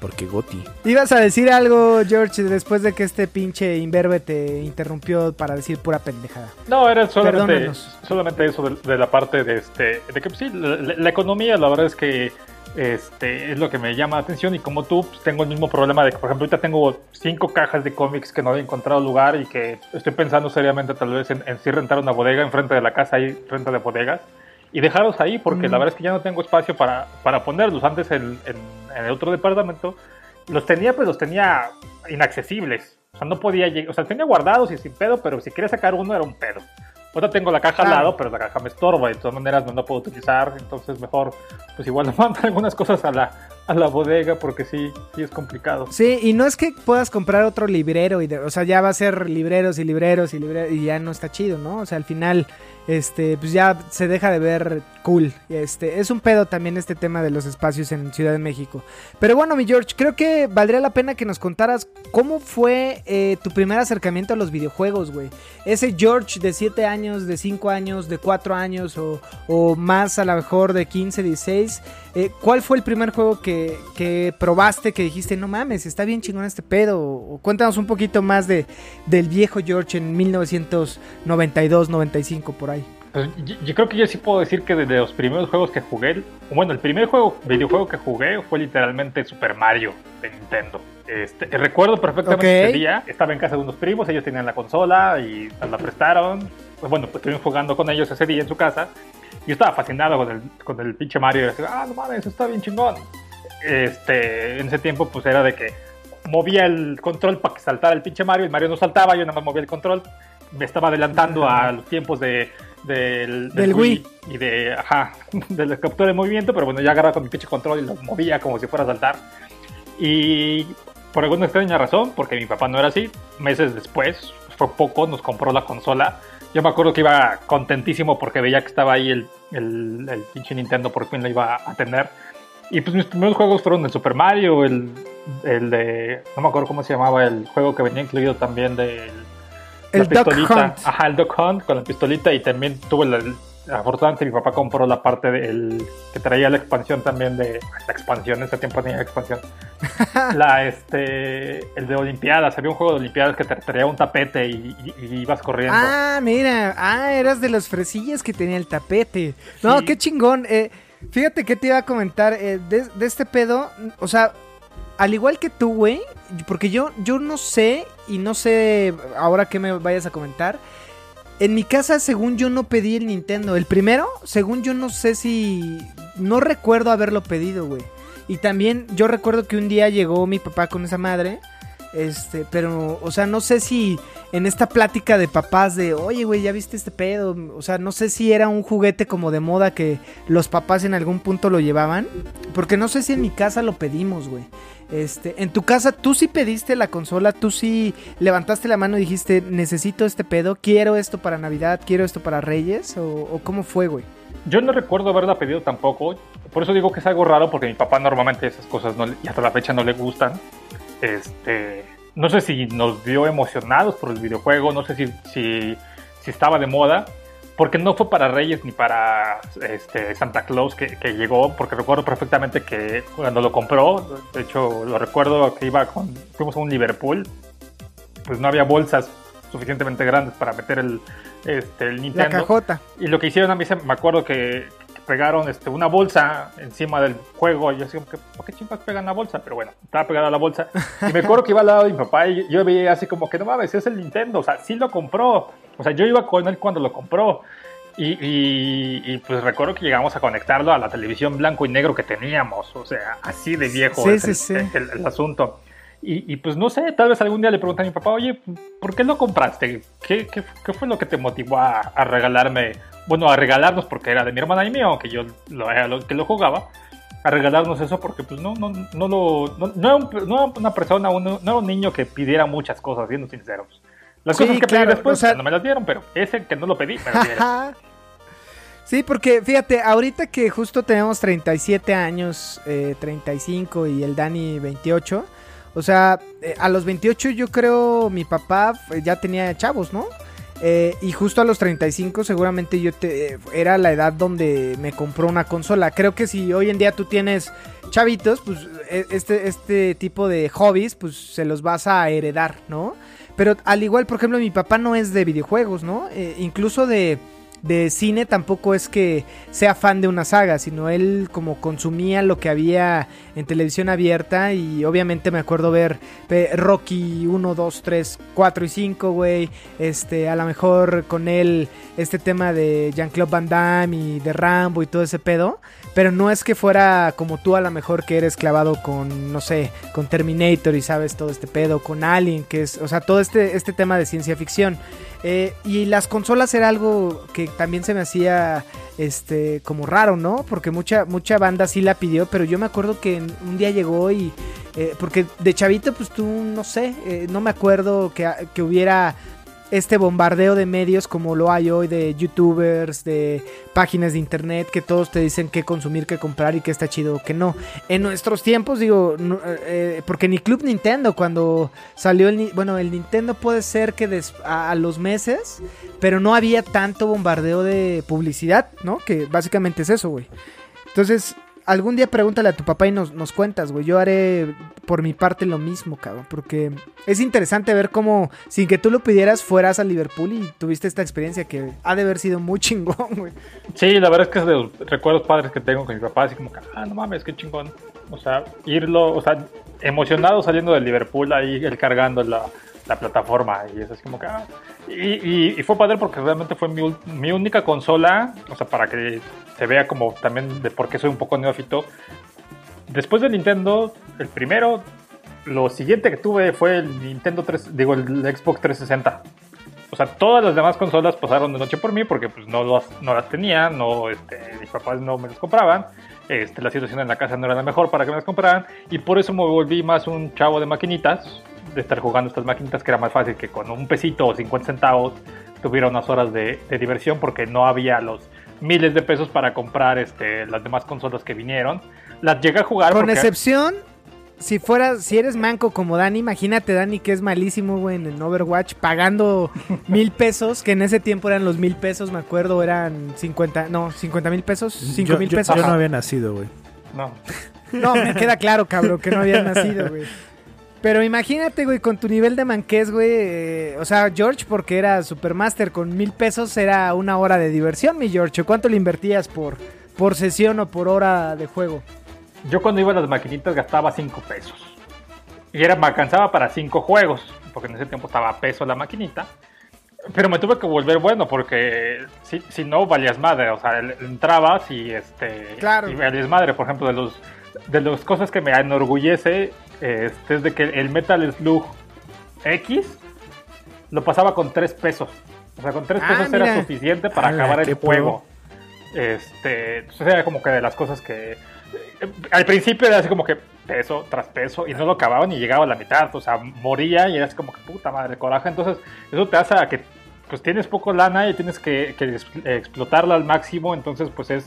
Porque Goti. Ibas a decir algo, George, después de que este pinche imberbe te interrumpió para decir pura pendejada. No, era solamente, solamente eso de, de la parte de este, de que pues, sí, la, la- la economía, la verdad es que este es lo que me llama la atención y como tú pues, tengo el mismo problema de que, por ejemplo, ahorita tengo cinco cajas de cómics que no he encontrado lugar y que estoy pensando seriamente tal vez en, en sí rentar una bodega enfrente de la casa, hay renta de bodegas y dejarlos ahí porque la verdad es que ya no tengo espacio para, para ponerlos. Antes en, en- en el otro departamento los tenía, pues los tenía inaccesibles. O sea, no podía llegar, o sea, tenía guardados y sin pedo, pero si quería sacar uno era un pedo. Ahora tengo la caja al lado, pero la caja me estorba y de todas maneras no la puedo utilizar, entonces mejor, pues igual le mando algunas cosas a la, a la bodega porque sí, sí es complicado. Sí, y no es que puedas comprar otro librero, y de- o sea, ya va a ser libreros y libreros y libreros, y ya no está chido, ¿no? O sea, al final, este, pues ya se deja de ver cool. Este, es un pedo también este tema de los espacios en Ciudad de México. Pero bueno, mi George, creo que valdría la pena que nos contaras cómo fue eh, tu primer acercamiento a los videojuegos, güey. Ese George de 7 años, de 5 años, de 4 años o, o más a lo mejor de 15, 16. eh, ¿Cuál fue el primer juego que, que probaste que dijiste, no mames, está bien chingón este pedo? Cuéntanos un poquito más de, del viejo George en 1992, 95, por ahí. Pues, yo, yo creo que yo sí puedo decir que desde los primeros juegos que jugué, bueno, el primer juego, videojuego que jugué fue literalmente Super Mario de Nintendo. Este, recuerdo perfectamente Ok. ese día, estaba en casa de unos primos, ellos tenían la consola y nos la prestaron. Pues bueno, pues estuvimos jugando con ellos ese día en su casa. Yo estaba fascinado con el, con el pinche Mario. Y decía, ah, no mames, está bien chingón. Este, en ese tiempo, pues era de que movía el control para que saltara el pinche Mario. El Mario no saltaba, yo nada más movía el control. Me estaba adelantando a los tiempos de, del, Del Wii. y de, ajá, de la captura de movimiento. Pero bueno, ya agarraba con mi pinche control y lo movía como si fuera a saltar. Y por alguna extraña razón, porque mi papá no era así, meses después, fue poco, nos compró la consola. Yo me acuerdo que iba contentísimo porque veía que estaba ahí el, el, el pinche Nintendo, por fin lo iba a tener. Y pues mis primeros juegos fueron el Super Mario, el, el de. No me acuerdo cómo se llamaba el juego que venía incluido también del. El Duck pistolita. Hunt. Ajá, el Duck Hunt con la pistolita y también tuve la. Afortunadamente mi papá compró la parte del que traía la expansión también de la expansión, en ese tiempo tenía expansión. la este el de Olimpiadas, había un juego de Olimpiadas que te traía un tapete y, y- y ibas corriendo. Ah, mira, ah, eras de los fresillas que tenía el tapete. No, Sí. qué chingón. Eh, fíjate que te iba a comentar eh, de, de este pedo, o sea, al igual que tú, güey, porque yo, yo no sé y no sé ahora que me vayas a comentar. En mi casa, según yo, no pedí el Nintendo. El primero, según yo, no sé si. No recuerdo haberlo pedido, güey. Y también yo recuerdo que un día llegó mi papá con esa madre. Este, pero, o sea, no sé si en esta plática de papás de, oye, güey, ¿ya viste este pedo? O sea, no sé si era un juguete como de moda que los papás en algún punto lo llevaban. Porque no sé si en mi casa lo pedimos, güey. Este, en tu casa, tú sí pediste la consola, tú sí levantaste la mano y dijiste, necesito este pedo, quiero esto para Navidad, quiero esto para Reyes, o, cómo fue, güey. Yo no recuerdo haberla pedido tampoco. Por eso digo que es algo raro, porque mi papá normalmente esas cosas no, y hasta la fecha no le gustan. Este, no sé si nos vio emocionados por el videojuego, no sé si, si, si estaba de moda, porque no fue para Reyes ni para este, Santa Claus que, que llegó, porque recuerdo perfectamente que cuando lo compró, de hecho lo recuerdo que iba con, fuimos a un Liverpool, pues no había bolsas suficientemente grandes para meter el, este, el La Nintendo. cajota. Y lo que hicieron a mí, se- me acuerdo que pegaron este, una bolsa encima del juego. Y yo así como que, ¿por qué chingas pegan la bolsa? Pero bueno, estaba pegada la bolsa. Y me acuerdo que iba al lado de mi papá y yo veía así como que, no mames, es el Nintendo. O sea, sí lo compró. O sea, yo iba con él cuando lo compró. Y, y- y, pues recuerdo que llegamos a conectarlo a la televisión blanco y negro que teníamos. O sea, así de viejo Sí, es sí, el, sí. el- el asunto. Y, y, pues no sé, tal vez algún día le pregunté a mi papá, oye, ¿por qué lo compraste? ¿Qué, qué, qué fue lo que te motivó a, a regalarme? Bueno, a regalarnos porque era de mi hermana y mío, aunque yo lo, era lo que lo jugaba. A regalarnos eso porque pues no, no, no lo... No, no era, un- no era una persona, no era un niño que pidiera muchas cosas, siendo sinceros. Las Sí, cosas que claro, pedí después o sea- no me las dieron, pero ese que no lo pedí, me lo dieron. Sí, porque fíjate, ahorita que justo tenemos 37 años, eh, 35 y el Dani 28, o sea, eh, a los 28 yo creo mi papá ya tenía chavos, ¿no? Eh, y justo a los 35 seguramente yo te, era la edad donde me compró una consola. Creo que si hoy en día tú tienes chavitos, pues e- este, este tipo de hobbies, pues se los vas a heredar, ¿no? Pero al igual, por ejemplo, mi papá no es de videojuegos, ¿no? Eh, incluso de, de cine tampoco es que sea fan de una saga, sino él como consumía lo que había en televisión abierta y obviamente me acuerdo ver Rocky 1, 2, 3, 4 y 5, güey, este, a lo mejor con él este tema de Jean-Claude Van Damme y de Rambo y todo ese pedo, pero no es que fuera como tú a lo mejor que eres clavado con, no sé, con Terminator y sabes todo este pedo, con Alien, que es, o sea, todo este, este tema de ciencia ficción. Eh, y las consolas era algo que también se me hacía este como raro, ¿no? Porque mucha mucha banda sí la pidió, pero yo me acuerdo que un día llegó y eh, porque de chavito pues tú no sé, eh, no me acuerdo que, que hubiera este bombardeo de medios como lo hay hoy de youtubers, de páginas de internet que todos te dicen qué consumir, qué comprar y qué está chido o qué no. En nuestros tiempos digo, no, eh, porque ni Club Nintendo cuando salió el, bueno, el Nintendo puede ser que des- a, a los meses, pero no había tanto bombardeo de publicidad, ¿no? Que básicamente es eso, güey. Entonces, algún día pregúntale a tu papá y nos, nos cuentas, güey. Yo haré por mi parte lo mismo, cabrón. Porque es interesante ver cómo, sin que tú lo pidieras, fueras a Liverpool y tuviste esta experiencia que ha de haber sido muy chingón, güey. Sí, la verdad es que es de los recuerdos padres que tengo con mi papá, así como que, ah, no mames, qué chingón. O sea, irlo, o sea, emocionado saliendo de Liverpool, ahí él cargando la, la plataforma, y es así como que, ah. Y, y- y fue padre porque realmente fue mi, mi única consola, o sea, para que se vea como también de por qué soy un poco neófito. Después del Nintendo, el primero, lo siguiente que tuve fue el Nintendo 3, digo, el Xbox 360. O sea, todas las demás consolas pasaron de noche por mí porque pues no las, no las tenía, no, este, mis papás no me las compraban, este, la situación en la casa no era la mejor para que me las compraran y por eso me volví más un chavo de maquinitas, de estar jugando estas maquinitas que era más fácil que con un pesito o 50 centavos tuviera unas horas de, de diversión porque no había los miles de pesos para comprar este, las demás consolas que vinieron. Las llegué a jugar Con porque- excepción, si fueras, si eres manco como Dani, imagínate Dani que es malísimo, güey, en el Overwatch, pagando mil pesos, que en ese tiempo eran los mil pesos, me acuerdo, eran 50, no, 50 mil pesos, 5 Yo, mil pesos. yo no había nacido, güey. No, No, me queda claro, cabrón, que no habías nacido, güey. Pero imagínate, güey, con tu nivel de manqués, güey. eh, o sea, George, porque era Supermaster, con mil pesos era una hora de diversión, mi George. ¿Cuánto le invertías por, por sesión o por hora de juego? Yo cuando iba a las maquinitas gastaba 5 pesos. Y era, me alcanzaba para 5 juegos, porque en ese tiempo estaba a peso la maquinita. Pero me tuve que volver bueno, porque si, si no valías madre. O sea, entrabas y este. Claro. Y valías madre, por ejemplo, de los de las cosas que me enorgullece este, es de que el Metal Slug X, lo pasaba con 3 pesos. O sea, con 3 Ah, pesos era suficiente para Ala, acabar el juego. Este, entonces era como que de las cosas que... eh, Al principio era así como que peso tras peso y no lo acababan y llegaba a la mitad. O sea, moría y era así como que puta madre, coraje. Entonces, eso te hace a que pues tienes poco lana y tienes que, que explotarla al máximo. Entonces, pues es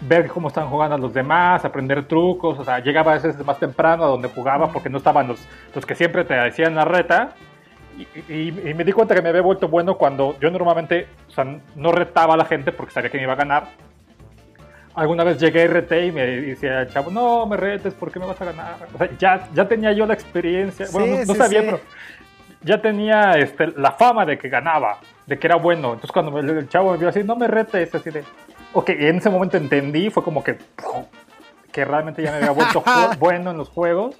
ver cómo están jugando los demás, aprender trucos. O sea, llegaba a veces más temprano a donde jugaba porque no estaban los, los que siempre te decían la reta. Y, y- y me di cuenta que me había vuelto bueno cuando yo normalmente o sea, no retaba a la gente porque sabía que me iba a ganar. Alguna vez llegué y reté y me decía el chavo, no me retes, ¿por qué me vas a ganar? O sea, ya, ya tenía yo la experiencia, bueno, Sí, no, no sí, sabía, sí. pero ya tenía este, la fama de que ganaba, de que era bueno. Entonces cuando el chavo me vio así, no me retes, así de... Ok, en ese momento entendí, fue como que... que realmente ya me había vuelto bueno en los juegos.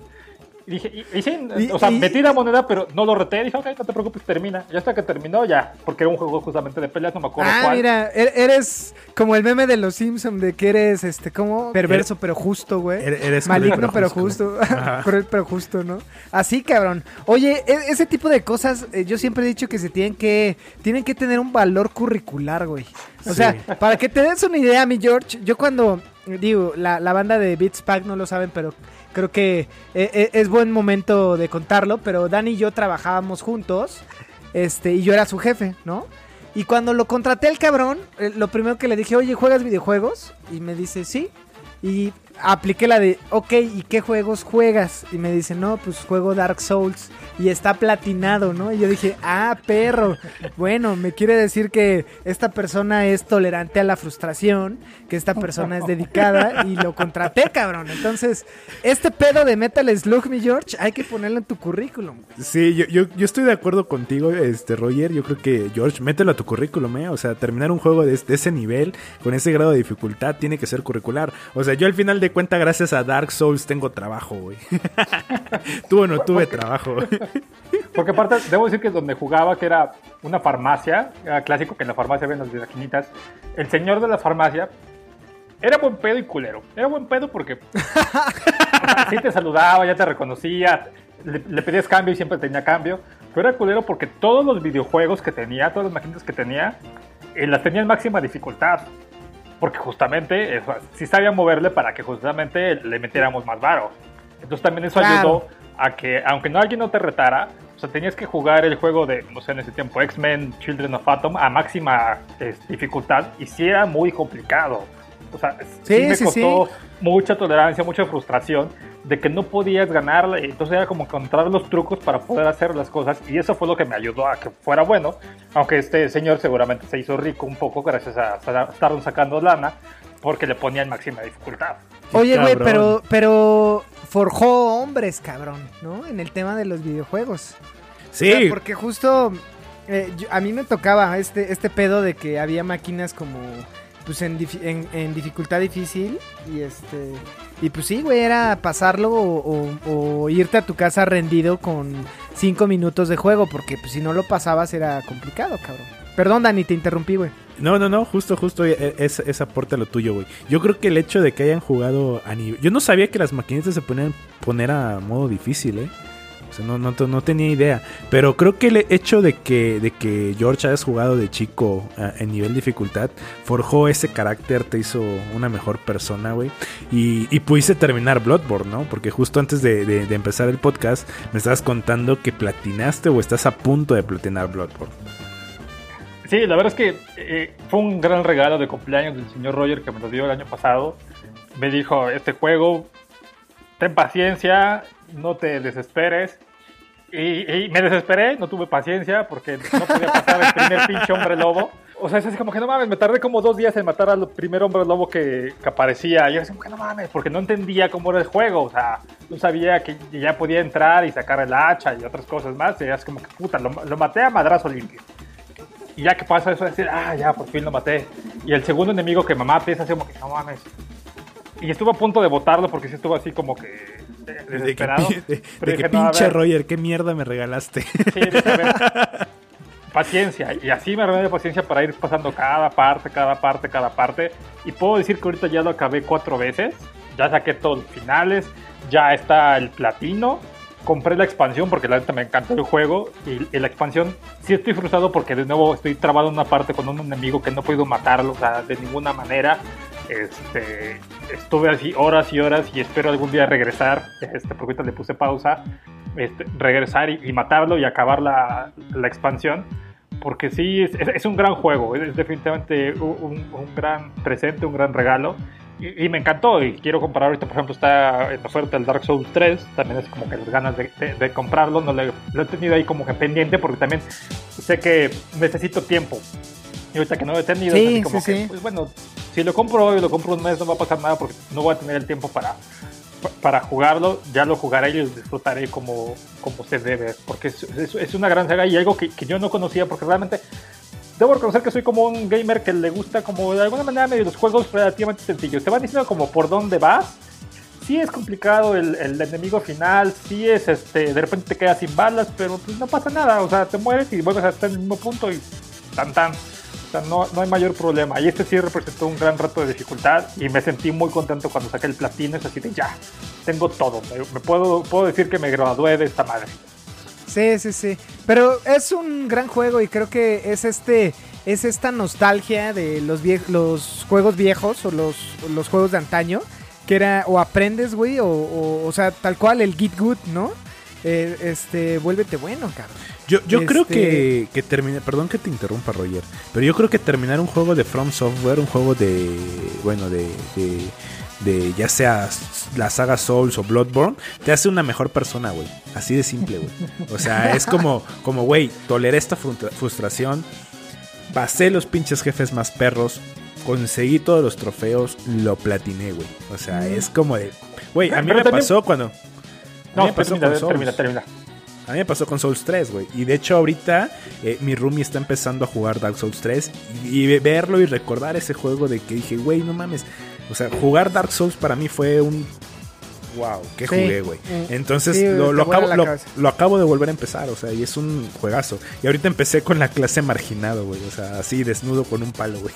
Y dije, y, y sí, Y- o sea, y- metí la moneda, pero no lo reté. Dije, ok, no te preocupes, termina. Ya hasta que terminó, ya. Porque era un juego justamente de peleas, no me acuerdo Ah, cuál. mira, e- eres como el meme de los Simpsons de que eres este como perverso pero justo, güey. Eres- eres Maligno pero justo. Cruel, pero justo, ¿no? Así, cabrón. Oye, e- ese tipo de cosas, eh, yo siempre he dicho que se tienen que tienen que tener un valor curricular, güey. O Sí. sea, para que te des una idea, mi George, yo cuando digo, la, la banda de Beats Pack no lo saben, pero creo que eh, eh, es buen momento de contarlo, pero Dani y yo trabajábamos juntos, este, y yo era su jefe, ¿no? Y cuando lo contraté al cabrón, eh, lo primero que le dije, oye, ¿juegas videojuegos? Y me dice, sí. Y apliqué la de, ok, ¿y qué juegos juegas? Y me dice, no, pues juego Dark Souls. Y está platinado, ¿no? Y yo dije, ah, perro. Bueno, me quiere decir que esta persona es tolerante a la frustración, que esta persona es dedicada y lo contraté, cabrón. Entonces, este pedo de Metal Slug, mi George, hay que ponerlo en tu currículum. Sí, yo, yo, yo estoy de acuerdo contigo, este Roger. Yo creo que, George, mételo a tu currículum, ¿eh? O sea, terminar un juego de, de ese nivel, con ese grado de dificultad, tiene que ser curricular. O sea, yo al final de cuentas, gracias a Dark Souls, tengo trabajo, güey. Tú no tuve trabajo. Porque aparte, debo decir que donde jugaba, que era una farmacia, era clásico que en la farmacia ven las maquinitas, el señor de la farmacia era buen pedo y culero. Era buen pedo porque o sea, sí te saludaba, ya te reconocía, le, le pedías cambio y siempre tenía cambio. Pero era culero porque todos los videojuegos que tenía, todas las maquinitas que tenía, eh, las tenía en máxima dificultad. Porque justamente, eh, sí sabía moverle para que justamente le metiéramos más varo. Entonces también eso Claro. ayudó a que, aunque no alguien no te retara, o sea, tenías que jugar el juego de, no sé, en ese tiempo, X-Men Children of Atom a máxima eh, dificultad y sí era muy complicado. O sea, sí, Sí, me sí, costó mucha tolerancia, mucha frustración de que no podías ganarle. Entonces era como encontrar los trucos para poder hacer las cosas y eso fue lo que me ayudó a que fuera bueno. Aunque este señor seguramente se hizo rico un poco gracias a estar sacando lana porque le ponía en máxima dificultad. Oye, güey, pero, pero forjó hombres, cabrón, ¿no? En el tema de los videojuegos. Sí, O sea, porque justo eh, yo- a mí me tocaba este, este pedo de que había máquinas como pues en, en, en dificultad difícil y este y pues sí, güey, era pasarlo o, o- o irte a tu casa rendido con cinco minutos de juego porque pues si no lo pasabas era complicado, cabrón. Perdón, Dani, te interrumpí, güey. No, no, no, justo, justo e- es, es aporte a lo tuyo, güey. Yo creo que el hecho de que hayan jugado a nivel... Yo no sabía que las maquinitas se ponían poner a modo difícil, ¿eh? O sea, no, no, no tenía idea. Pero creo que el hecho de que, de que George hayas jugado de chico en nivel dificultad forjó ese carácter, te hizo una mejor persona, güey. Y, y pudiste terminar Bloodborne, ¿no? Porque justo antes de, de- de empezar el podcast me estabas contando que platinaste o estás a punto de platinar Bloodborne. Sí, la verdad es que eh, fue un gran regalo de cumpleaños del señor Roger que me lo dio el año pasado. Me dijo, este juego, ten paciencia, no te desesperes. Y, y me desesperé, no tuve paciencia porque no podía pasar el primer pinche hombre lobo. O sea, es así como que no mames, me tardé como dos días en matar al primer hombre lobo que, que aparecía. Y era así como que no mames, porque no entendía cómo era el juego. O sea, no sabía que ya podía entrar y sacar el hacha y otras cosas más. Y era así como que puta, lo, lo maté a madrazo limpio. Y ya que pasa eso, decir, ah, ya, por fin lo maté. Y el segundo enemigo que me mate es así como que no mames. Y estuve a punto de botarlo porque sí estuvo así como que eh, De que, desesperado. de- de que dije, no, a pinche ver, Roger, qué mierda me regalaste. Sí, dije, a ver, paciencia. Y así me armé de paciencia para ir pasando cada parte, cada parte, cada parte. Y puedo decir que ahorita ya lo acabé cuatro veces. Ya saqué todos los finales. Ya está el platino. Compré la expansión porque la neta me encantó el juego y, y la expansión sí estoy frustrado porque de nuevo estoy trabado en una parte con un enemigo que no podido matarlo, o sea, de ninguna manera. Este, estuve así horas y horas y espero algún día regresar, este, porque ahorita le puse pausa, este, regresar y, matarlo y acabar la, expansión. Porque sí, es, un gran juego, es definitivamente un gran presente, un gran regalo. Y, y me encantó y quiero comprar ahorita, por ejemplo, está en oferta el Dark Souls 3, también es como que las ganas de, de- de comprarlo, no le- lo he tenido ahí como que pendiente porque también sé que necesito tiempo. Y ahorita que no lo he tenido, Sí, es así como sí, que, sí. pues bueno, si lo compro hoy lo compro un mes no va a pasar nada porque no voy a tener el tiempo para, pa- para jugarlo, ya lo jugaré y lo disfrutaré como, como se debe, porque es, es- es una gran saga y algo que, que yo no conocía porque realmente debo reconocer que soy como un gamer que le gusta como de alguna manera medio los juegos relativamente sencillos. Te van diciendo como por dónde vas. Sí es complicado el, el enemigo final, sí es este, de repente te quedas sin balas, pero pues no pasa nada, o sea, te mueres y vuelves a estar en el mismo punto y tan tan. O sea, no, no hay mayor problema. Y este sí representó un gran reto de dificultad y me sentí muy contento cuando saqué el platino. Es así de ya, tengo todo. Me, me puedo, puedo decir que me gradué de esta madre. Sí, sí, sí. Pero es un gran juego y creo que es este es esta nostalgia de los vie- los juegos viejos o los, los juegos de antaño que era o aprendes, güey, o, o, o sea, tal cual el Git Good, ¿no? Eh, este, vuélvete bueno, cabrón. Yo, yo creo Este- que, que terminar, perdón que te interrumpa Roger, pero yo creo que terminar un juego de From Software, un juego de, bueno, de, de, de ya sea la saga Souls o Bloodborne, te hace una mejor persona, güey. Así de simple, güey. O sea, es como, como, güey, toleré esta frustra- frustración, pasé los pinches jefes más perros, conseguí todos los trofeos, lo platiné, güey. O sea, es como de, güey, a mí Pero me también- pasó cuando... No, me pasó termina, con Souls. termina, termina. A mí me pasó con Souls 3, güey. Y de hecho ahorita eh, mi roomie está empezando a jugar Dark Souls 3 y, y verlo y recordar ese juego de que dije, güey, no mames. O sea, jugar Dark Souls para mí fue un... Wow, qué Sí. jugué, güey. Mm. Entonces Sí, lo, lo acabo, lo, acabo de volver a empezar, o sea, y es un juegazo. Y ahorita empecé con la clase marginado, güey. O sea, así desnudo con un palo, güey.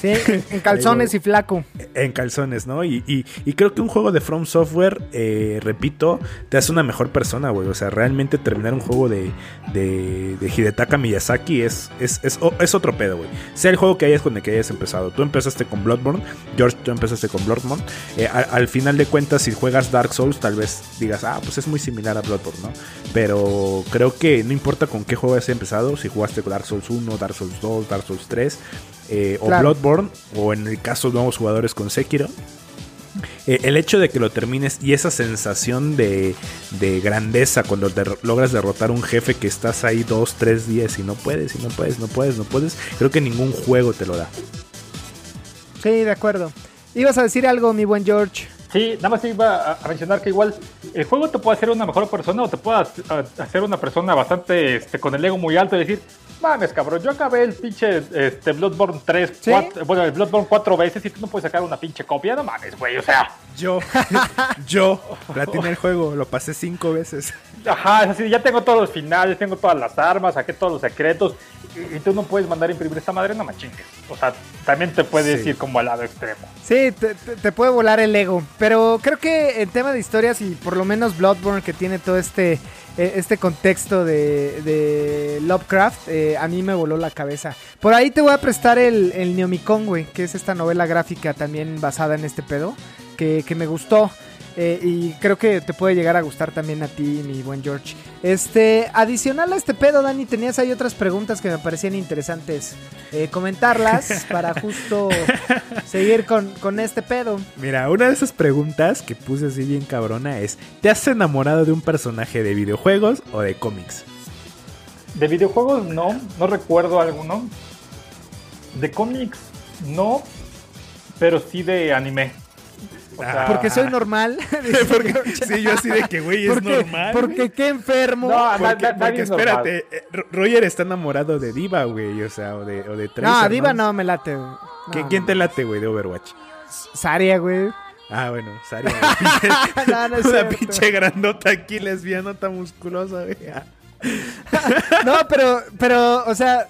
Sí, en, calzones y flaco. en calzones, ¿no? Y, y- y creo que un juego de From Software, eh, repito, te hace una mejor persona, güey. O sea, realmente terminar un juego de, de, de Hidetaka Miyazaki es, es, es, es otro pedo, güey. Sea el juego que hayas con el que hayas empezado. Tú empezaste con Bloodborne, George, tú empezaste con Bloodborne. Eh, a- al final de cuentas, si juegas Dark Souls, tal vez digas, ah, pues es muy similar a Bloodborne, ¿no? Pero creo que no importa con qué juego hayas empezado, si jugaste con Dark Souls 1, Dark Souls 2, Dark Souls 3, eh, o. Bloodborne, o en el caso de nuevos jugadores con Sekiro. eh, el hecho de que lo termines y esa sensación de, de grandeza cuando logras derrotar a un jefe que estás ahí dos, tres días y no puedes, y no puedes, no puedes, no puedes, creo que ningún juego te lo da. Sí, de acuerdo. Ibas a decir algo, mi buen George. Sí, nada más iba a, mencionar que igual el juego te puede hacer una mejor persona o te puede hacer una persona bastante este, con el ego muy alto y decir, mames cabrón, yo acabé el pinche este, Bloodborne 3, ¿Sí? cuatro- bueno, el Bloodborne 4 veces y tú no puedes sacar una pinche copia, no mames, güey, o sea, Yo, yo, platiné el juego, lo pasé cinco veces. ajá, es así, ya tengo todos los finales, tengo todas las armas, saqué todos los secretos y, y tú no puedes mandar a imprimir esta madre, no me chingues. O sea, también te puedes Sí. ir como al lado extremo. Sí, te, te- te puede volar el ego. Pero creo que en tema de historias y por lo menos Bloodborne que tiene todo este, eh, este contexto de, de Lovecraft, eh, a mí me voló la cabeza. Por ahí te voy a prestar el, el Neomicon, güey, que es esta novela gráfica también basada en este pedo, que, que me gustó. Eh, y creo que te puede llegar a gustar también a ti, mi buen George. Este, adicional a este pedo, Dani, tenías ahí otras preguntas que me parecían interesantes eh, comentarlas para justo seguir con, con este pedo. Mira, una de esas preguntas que puse así bien cabrona es, ¿te has enamorado de un personaje de videojuegos o de cómics? De videojuegos no, no recuerdo alguno. De cómics no, pero sí de anime. O sea, Porque soy normal. Porque, sí, yo así de que, güey, es Porque- normal. Porque qué enfermo. No, No, na- Porque, na- porque nadie es normal. espérate, eh, Ro- Roger está enamorado de Diva, güey, o sea, o de, o de Tracer, a Diva no me late. güey. ¿Qui- No, ¿Quién no. te late, güey, de Overwatch? Saria, güey. Ah, bueno, Saria. una pinche- No, no es una cierto. pinche grandota aquí, lesbianota musculosa, güey. No, pero, pero, o sea,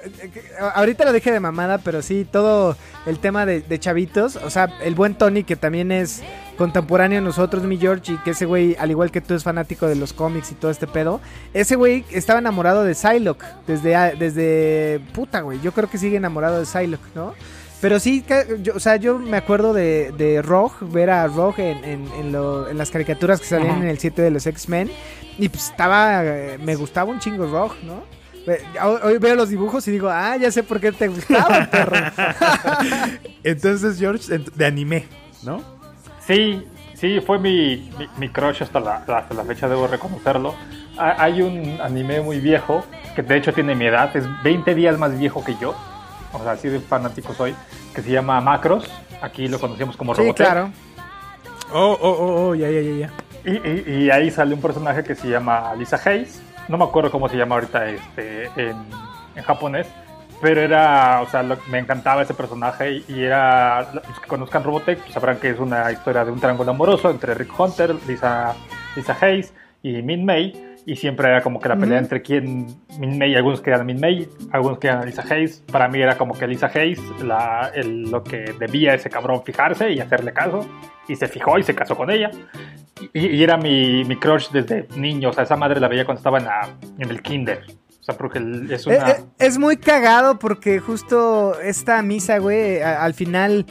ahorita lo dije de mamada, pero sí, todo el tema de, de chavitos, o sea, el buen Tony, que también es contemporáneo a nosotros, mi George, y que ese güey, al igual que tú, es fanático de los cómics y todo este pedo. Ese güey estaba enamorado de Psylocke desde, desde puta, güey. Yo creo que sigue enamorado de Psylocke, ¿no? Pero sí, yo, o sea, yo me acuerdo de, de Rogue, ver a Rogue en, en, en, las caricaturas que salían en el 7 de los X-Men. Y pues estaba, me gustaba un chingo Rogue, ¿no? Hoy veo los dibujos y digo, ah, ya sé por qué te gustaba, perro. Entonces, George, de anime, ¿no? Sí, sí, fue mi, mi, crush hasta la, hasta la fecha, debo reconocerlo. Hay un anime muy viejo, que de hecho tiene mi edad, es 20 días más viejo que yo o sea, así de fanático soy, que se llama Macros. Aquí lo conocemos como Robotech. Sí, claro. Oh, oh, oh, oh, ya, ya, ya. Y, ahí sale un personaje que se llama Lisa Hayes. No me acuerdo cómo se llama ahorita este, en, japonés. Pero era, o sea, me encantaba ese personaje y, era, los que conozcan Robotech pues sabrán que es una historia de un triángulo amoroso entre Rick Hunter, Lisa, Lisa Hayes y Min May y siempre era como que la pelea entre quién, Min May, algunos querían a Min May, algunos querían a Lisa Hayes. Para mí era como que Lisa Hayes, la, lo que debía ese cabrón fijarse y hacerle caso. Y se fijó y se casó con ella. Y, era mi, mi, crush desde niño. O sea, esa madre la veía cuando estaba en, en el kinder. O sea, porque es una... Es, eh, eh, es muy cagado porque justo esta misa, güey, al final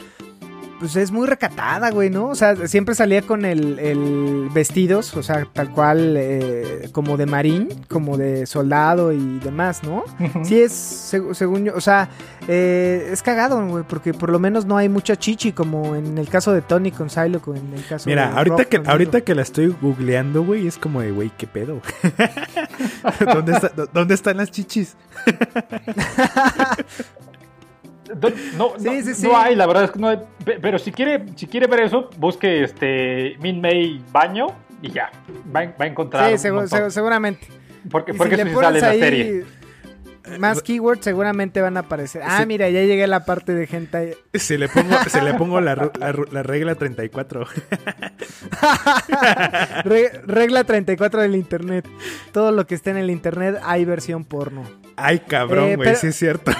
pues es muy recatada, güey, ¿no? O sea, siempre salía con el, el vestidos, o sea, tal cual eh, como de marín, como de soldado y demás, ¿no? Sí es, según yo, o sea, eh, es cagado, güey, porque por lo menos no hay mucha chichi como en el caso de Tony con Psylocke, en el caso Mira, ahorita que ahorita que la estoy googleando, güey, es como de, güey, ¿qué pedo? ¿Dónde, ¿Dónde están las chichis? No, no, hay, la verdad es que no hay. Pero si quiere, si quiere ver eso, busque este Min May baño y ya. Va, a encontrar. Sí, seguramente. Porque, porque si sale en la serie. Más keywords seguramente van a aparecer. Ah, mira, ya llegué a la parte de gente. Se le pongo, se le pongo la, regla 34. regla 34 del internet. Todo lo que esté en el internet hay versión porno. Ay, cabrón, eh, güey, sí es cierto.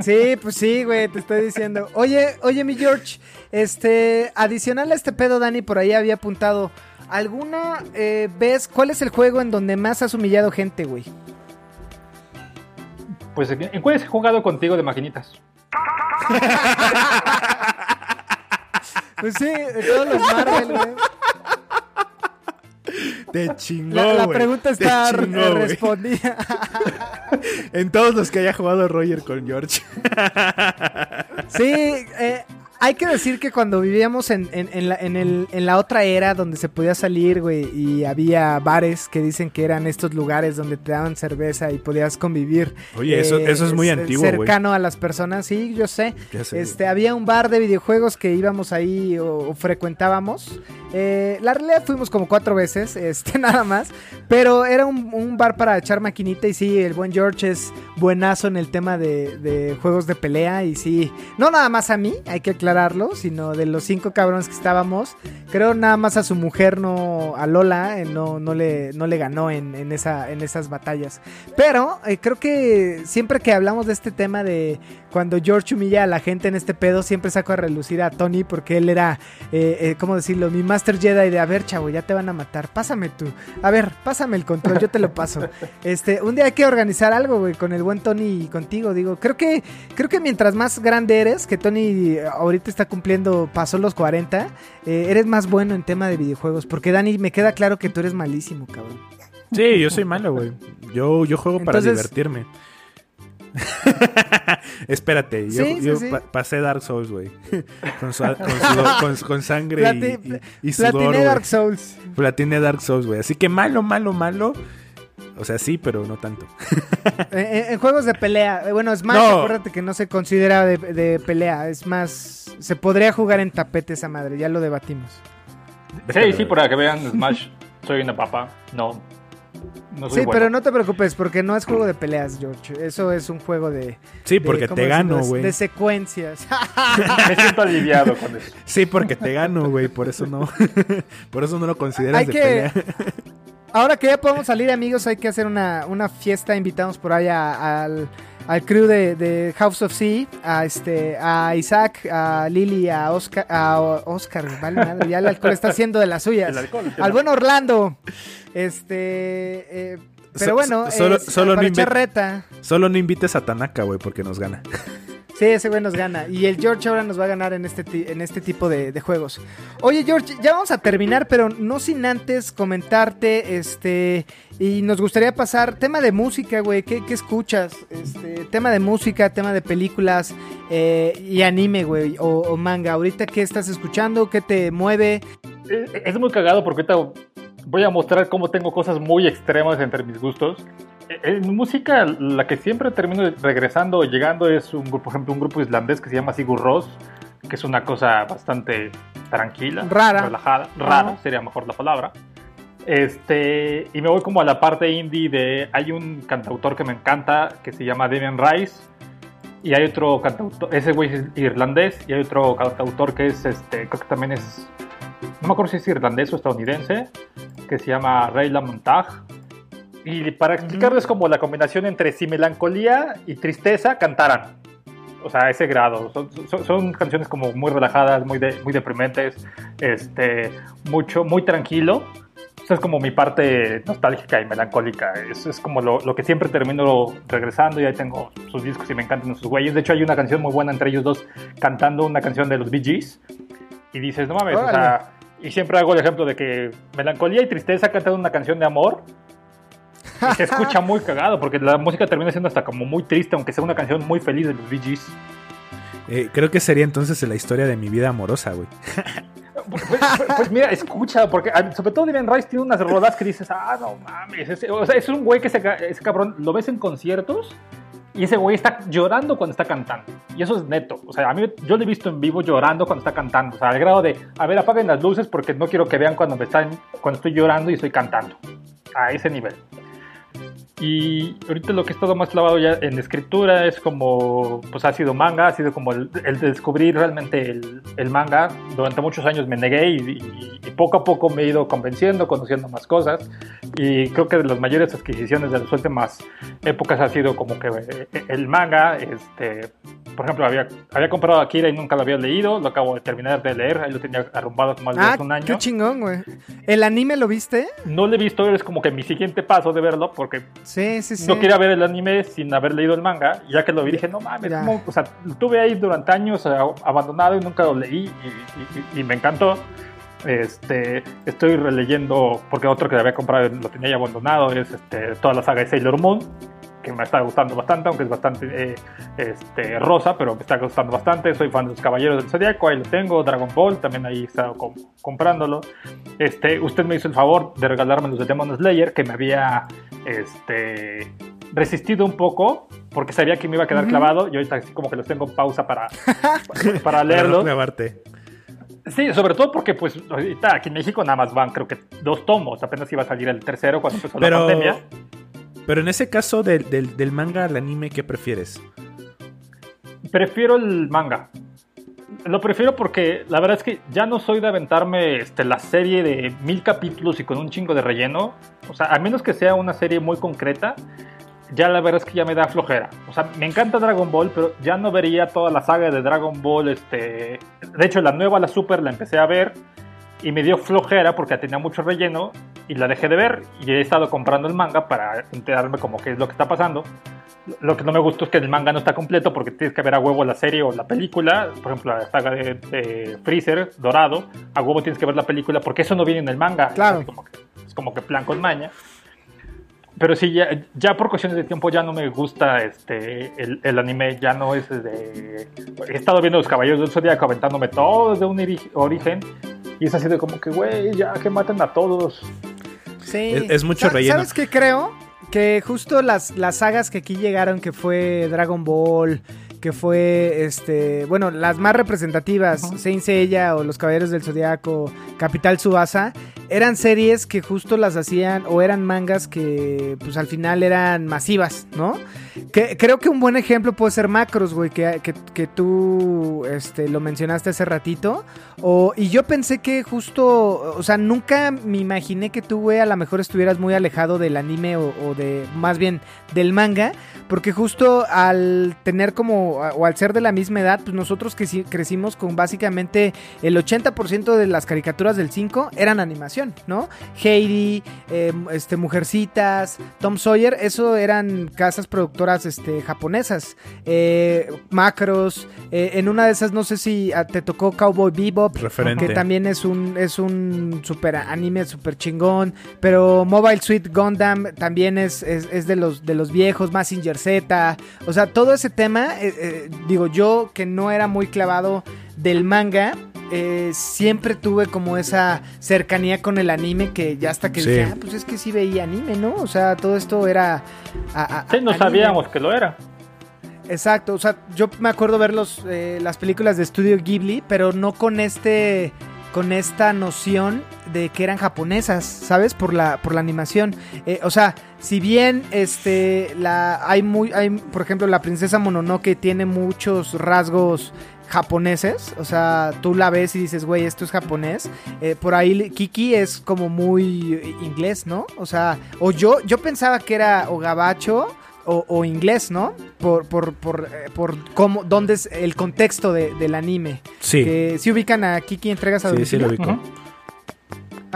Sí, pues sí, güey, te estoy diciendo. Oye, oye, mi George, este, adicional a este pedo, Dani, por ahí había apuntado. ¿Alguna eh, vez, cuál es el juego en donde más has humillado gente, güey? Pues, ¿en cuál he jugado contigo de maquinitas? pues sí, todos los Marvel, güey. Te chingó, La, la pregunta está respondida. en todos los que haya jugado Roger con George. sí, eh, hay que decir que cuando vivíamos en, la, otra era donde se podía salir, güey, y había bares que dicen que eran estos lugares donde te daban cerveza y podías convivir. Oye, eso, eh, eso es muy antiguo, Cercano a las personas, sí, yo sé. este, había un bar de videojuegos que íbamos ahí o, frecuentábamos. Eh, la realidad fuimos como cuatro veces, este, nada más. Pero era un, bar para echar maquinita y sí, el buen George es buenazo en el tema de, de juegos de pelea y sí, no nada más a mí, hay que aclarar sino de los cinco cabrones que estábamos, creo nada más a su mujer, no a Lola, eh, no, no, le, no le ganó en, esa, en esas batallas. Pero eh, creo que siempre que hablamos de este tema de cuando George humilla a la gente en este pedo, siempre saco a relucir a Tony porque él era, eh, ¿cómo decirlo? Mi Master Jedi de, a ver, chavo, ya te van a matar, pásame tú. A ver, pásame el control, yo te lo paso. Este, un día hay que organizar algo, güey, con el buen Tony y contigo, digo, creo que, creo que mientras más grande eres, que Tony ahorita está cumpliendo, pasó los 40, eh, eres más bueno en tema de videojuegos. Porque Dani, me queda claro que tú eres malísimo, cabrón. Sí, yo soy malo, güey. Yo, yo juego para divertirme. Espérate, yo, pasé Dark Souls, güey. Con, con, sangre y, y, sudor. Platiné Dark Souls. Platiné Dark Souls, güey. Así que malo, malo, malo. O sea, sí, pero no tanto. en, juegos de pelea, eh, bueno, Smash, acuérdate que no se considera de, pelea, es más, se podría jugar en tapete esa madre, ya lo debatimos. Sí, sí, para que vean Smash, soy una papa, no. no soy sí, pero no te preocupes, porque no es juego de peleas, George. Eso es un juego de. Sí, porque te gano, güey. De secuencias. Me siento aliviado con eso. Sí, porque te gano, güey. Por eso no. por eso no lo consideras de pelea. Ahora que ya podemos salir, amigos, hay que hacer una, fiesta. Invitamos por ahí al, al crew de, de House of Sea, a este, a Isaac, a Lily, a Oscar, a Oscar, vale madre, ya el alcohol está haciendo de las suyas. El alcohol, Al buen Orlando. Este, eh, pero So- bueno, solo- es- solo no para echar inve- reta. Solo no invites a Tanaka, güey, porque nos gana. Sí, ese güey nos gana. Y el George ahora nos va a ganar en este, en este tipo de, de juegos. Oye, George, ya vamos a terminar, pero no sin antes comentarte, este, y nos gustaría pasar tema de música, güey. ¿Qué, qué escuchas? Este, tema de música, tema de películas eh, y anime, güey, o, o manga. Ahorita, ¿qué estás escuchando? ¿Qué te mueve? Eh, Es muy cagado porque ahorita voy a mostrar cómo tengo cosas muy extremas entre mis gustos. Eh, En música, la que siempre termino regresando o llegando es, un grupo, por ejemplo, un grupo islandés que se llama Sigur Rós, que es una cosa bastante tranquila, Rara. relajada, rara Ajá. sería mejor la palabra. Este, y me voy como a la parte indie de. Hay un cantautor que me encanta que se llama Damien Rice. Y hay otro cantautor, ese güey es irlandés. Y hay otro cantautor que es, este, creo que también es. No me acuerdo si es irlandés o estadounidense. Que se llama Rayla Montage. Y para explicarles como la combinación entre si melancolía y tristeza cantaran. O sea, a ese grado. Son, son- son canciones como muy relajadas, muy, de- muy deprimentes, este, mucho, muy tranquilo. Esa es como mi parte nostálgica y melancólica. Es, es como lo, lo que siempre termino regresando y ahí tengo sus discos y me encantan esos güeyes. De hecho, hay una canción muy buena entre ellos dos cantando una canción de los Bee Gees. Y dices, no mames, o Órale. sea, y siempre hago el ejemplo de que melancolía y tristeza cantando una canción de amor. Y se escucha muy cagado porque la música termina siendo hasta como muy triste, aunque sea una canción muy feliz de los Bee Gees. Eh, creo que sería entonces la historia de mi vida amorosa, güey. Pues, pues- pues mira, escucha, porque ah, sobre todo Devin Rice tiene unas rolas que dices, ah, no mames, ese- o sea, es un güey que ese, ese cabrón lo ves en conciertos y ese güey está llorando cuando está cantando. Y eso es neto. O sea, a mí yo lo he visto en vivo llorando cuando está cantando. O sea, al grado de, a ver, apaguen las luces porque no quiero que vean cuando me están, cuando estoy llorando y estoy cantando. A ese nivel. Y ahorita lo que he estado más clavado ya en escritura es como, pues ha sido manga, ha sido como el, descubrir realmente el, el manga. Durante muchos años me negué y, y- y poco a poco me he ido convenciendo, conociendo más cosas. Y creo que de las mayores adquisiciones de las últimas épocas ha sido como que eh, el manga, este, por ejemplo, había, había comprado Akira y nunca lo había leído, lo acabo de terminar de leer, ahí lo tenía arrumbado como Ah, hace un año. qué chingón, güey. ¿El anime lo viste? No lo he visto, es como que mi siguiente paso de verlo porque Sí, sí, sí. no quería ver el anime sin haber leído el manga. y Ya que lo vi, dije, no mames, o sea, lo tuve ahí durante años eh, abandonado y nunca lo leí y, y- y me encantó. Este, estoy releyendo, porque otro que había comprado lo tenía ya abandonado, es este, toda la saga de Sailor Moon, que me está gustando bastante, aunque es bastante eh, este, rosa, pero me está gustando bastante. Soy fan de los Caballeros del Zodiaco, ahí lo tengo. Dragon Ball, también ahí he estado com- comprándolo. Este, usted me hizo el favor de regalarme los de Demon Slayer, que me había este, resistido un poco, porque sabía que me iba a quedar clavado, y ahorita así como que los tengo en pausa para, para Para leerlos. clavarte. Sí, sobre todo porque pues ahorita aquí en México nada más van creo que dos tomos, apenas iba a salir el tercero cuando empezó la Pero, pandemia. Pero en ese caso del, del- manga al anime, ¿qué prefieres? Prefiero el manga. Lo prefiero porque la verdad es que ya no soy de aventarme este, la serie de mil capítulos y con un chingo de relleno. O sea, a menos que sea una serie muy concreta, ya la verdad es que ya me da flojera. O sea, me encanta Dragon Ball, pero ya no vería toda la saga de Dragon Ball. Este... De hecho, la nueva, la Super, la empecé a ver y me dio flojera porque tenía mucho relleno y la dejé de ver y he estado comprando el manga para enterarme como qué es lo que está pasando. Lo que no me gustó es que el manga no está completo porque tienes que ver a huevo la serie o la película. Por ejemplo, la saga de, de Freezer, Dorado, a huevo tienes que ver la película porque eso no viene en el manga. Claro. Es como que, es como que plan con maña. Pero sí, ya, ya por cuestiones de tiempo ya no me gusta este el, el anime, ya no es de... He estado viendo Los Caballeros del Zodiaco aventándome todo desde un origen y es así de como que, güey, ya que maten a todos. Sí. Es- es mucho relleno. ¿Sabes qué creo? Que justo las, las sagas que aquí llegaron, que fue Dragon Ball, que fue, este, bueno, las más representativas, Saint Seiya o Los Caballeros del Zodiaco, Capital Subasa, eran series que justo las hacían o eran mangas que pues al final eran masivas, ¿no? Que, creo que un buen ejemplo puede ser Macros, güey, que, que, que tú este, lo mencionaste hace ratito. O, y yo pensé que justo, o sea, nunca me imaginé que tú, güey, a lo mejor estuvieras muy alejado del anime o, o de, más bien, del manga. Porque justo al tener como, o al ser de la misma edad, pues nosotros creci- crecimos con básicamente el 80% de las caricaturas del 5 eran animación, ¿no? Heidi, eh, este, Mujercitas, Tom Sawyer, eso eran casas productoras este, japonesas. Eh, macros, eh, en una de esas no sé si ah, te tocó Cowboy Bebop, Referente. que también es un, es un super anime super chingón. Pero Mobile Suit Gundam también es, es, es de, los, de los viejos, Mazinger Z. O sea, todo ese tema, eh, digo yo que no era muy clavado del manga. Eh, siempre tuve como esa cercanía con el anime que ya hasta que Sí. dije, ah, pues es que sí veía anime, ¿no? O sea, todo esto era... a- a- Sí, no anime. sabíamos que lo era. Exacto, o sea, yo me acuerdo ver los, eh, las películas de estudio Ghibli, pero no con este con esta noción de que eran japonesas, ¿sabes? Por la por la animación. Eh, o sea, si bien este la hay muy hay por ejemplo la princesa Mononoke tiene muchos rasgos japoneses, o sea, tú la ves y dices, güey, esto es japonés. Eh, por ahí Kiki es como muy inglés, ¿no? O sea, o yo yo pensaba que era o gabacho o, o inglés, ¿no? Por, por, por, eh, por cómo, dónde es el contexto de- del anime. Sí, Que si ubican a Kiki entregas a sí, sí lo ubico.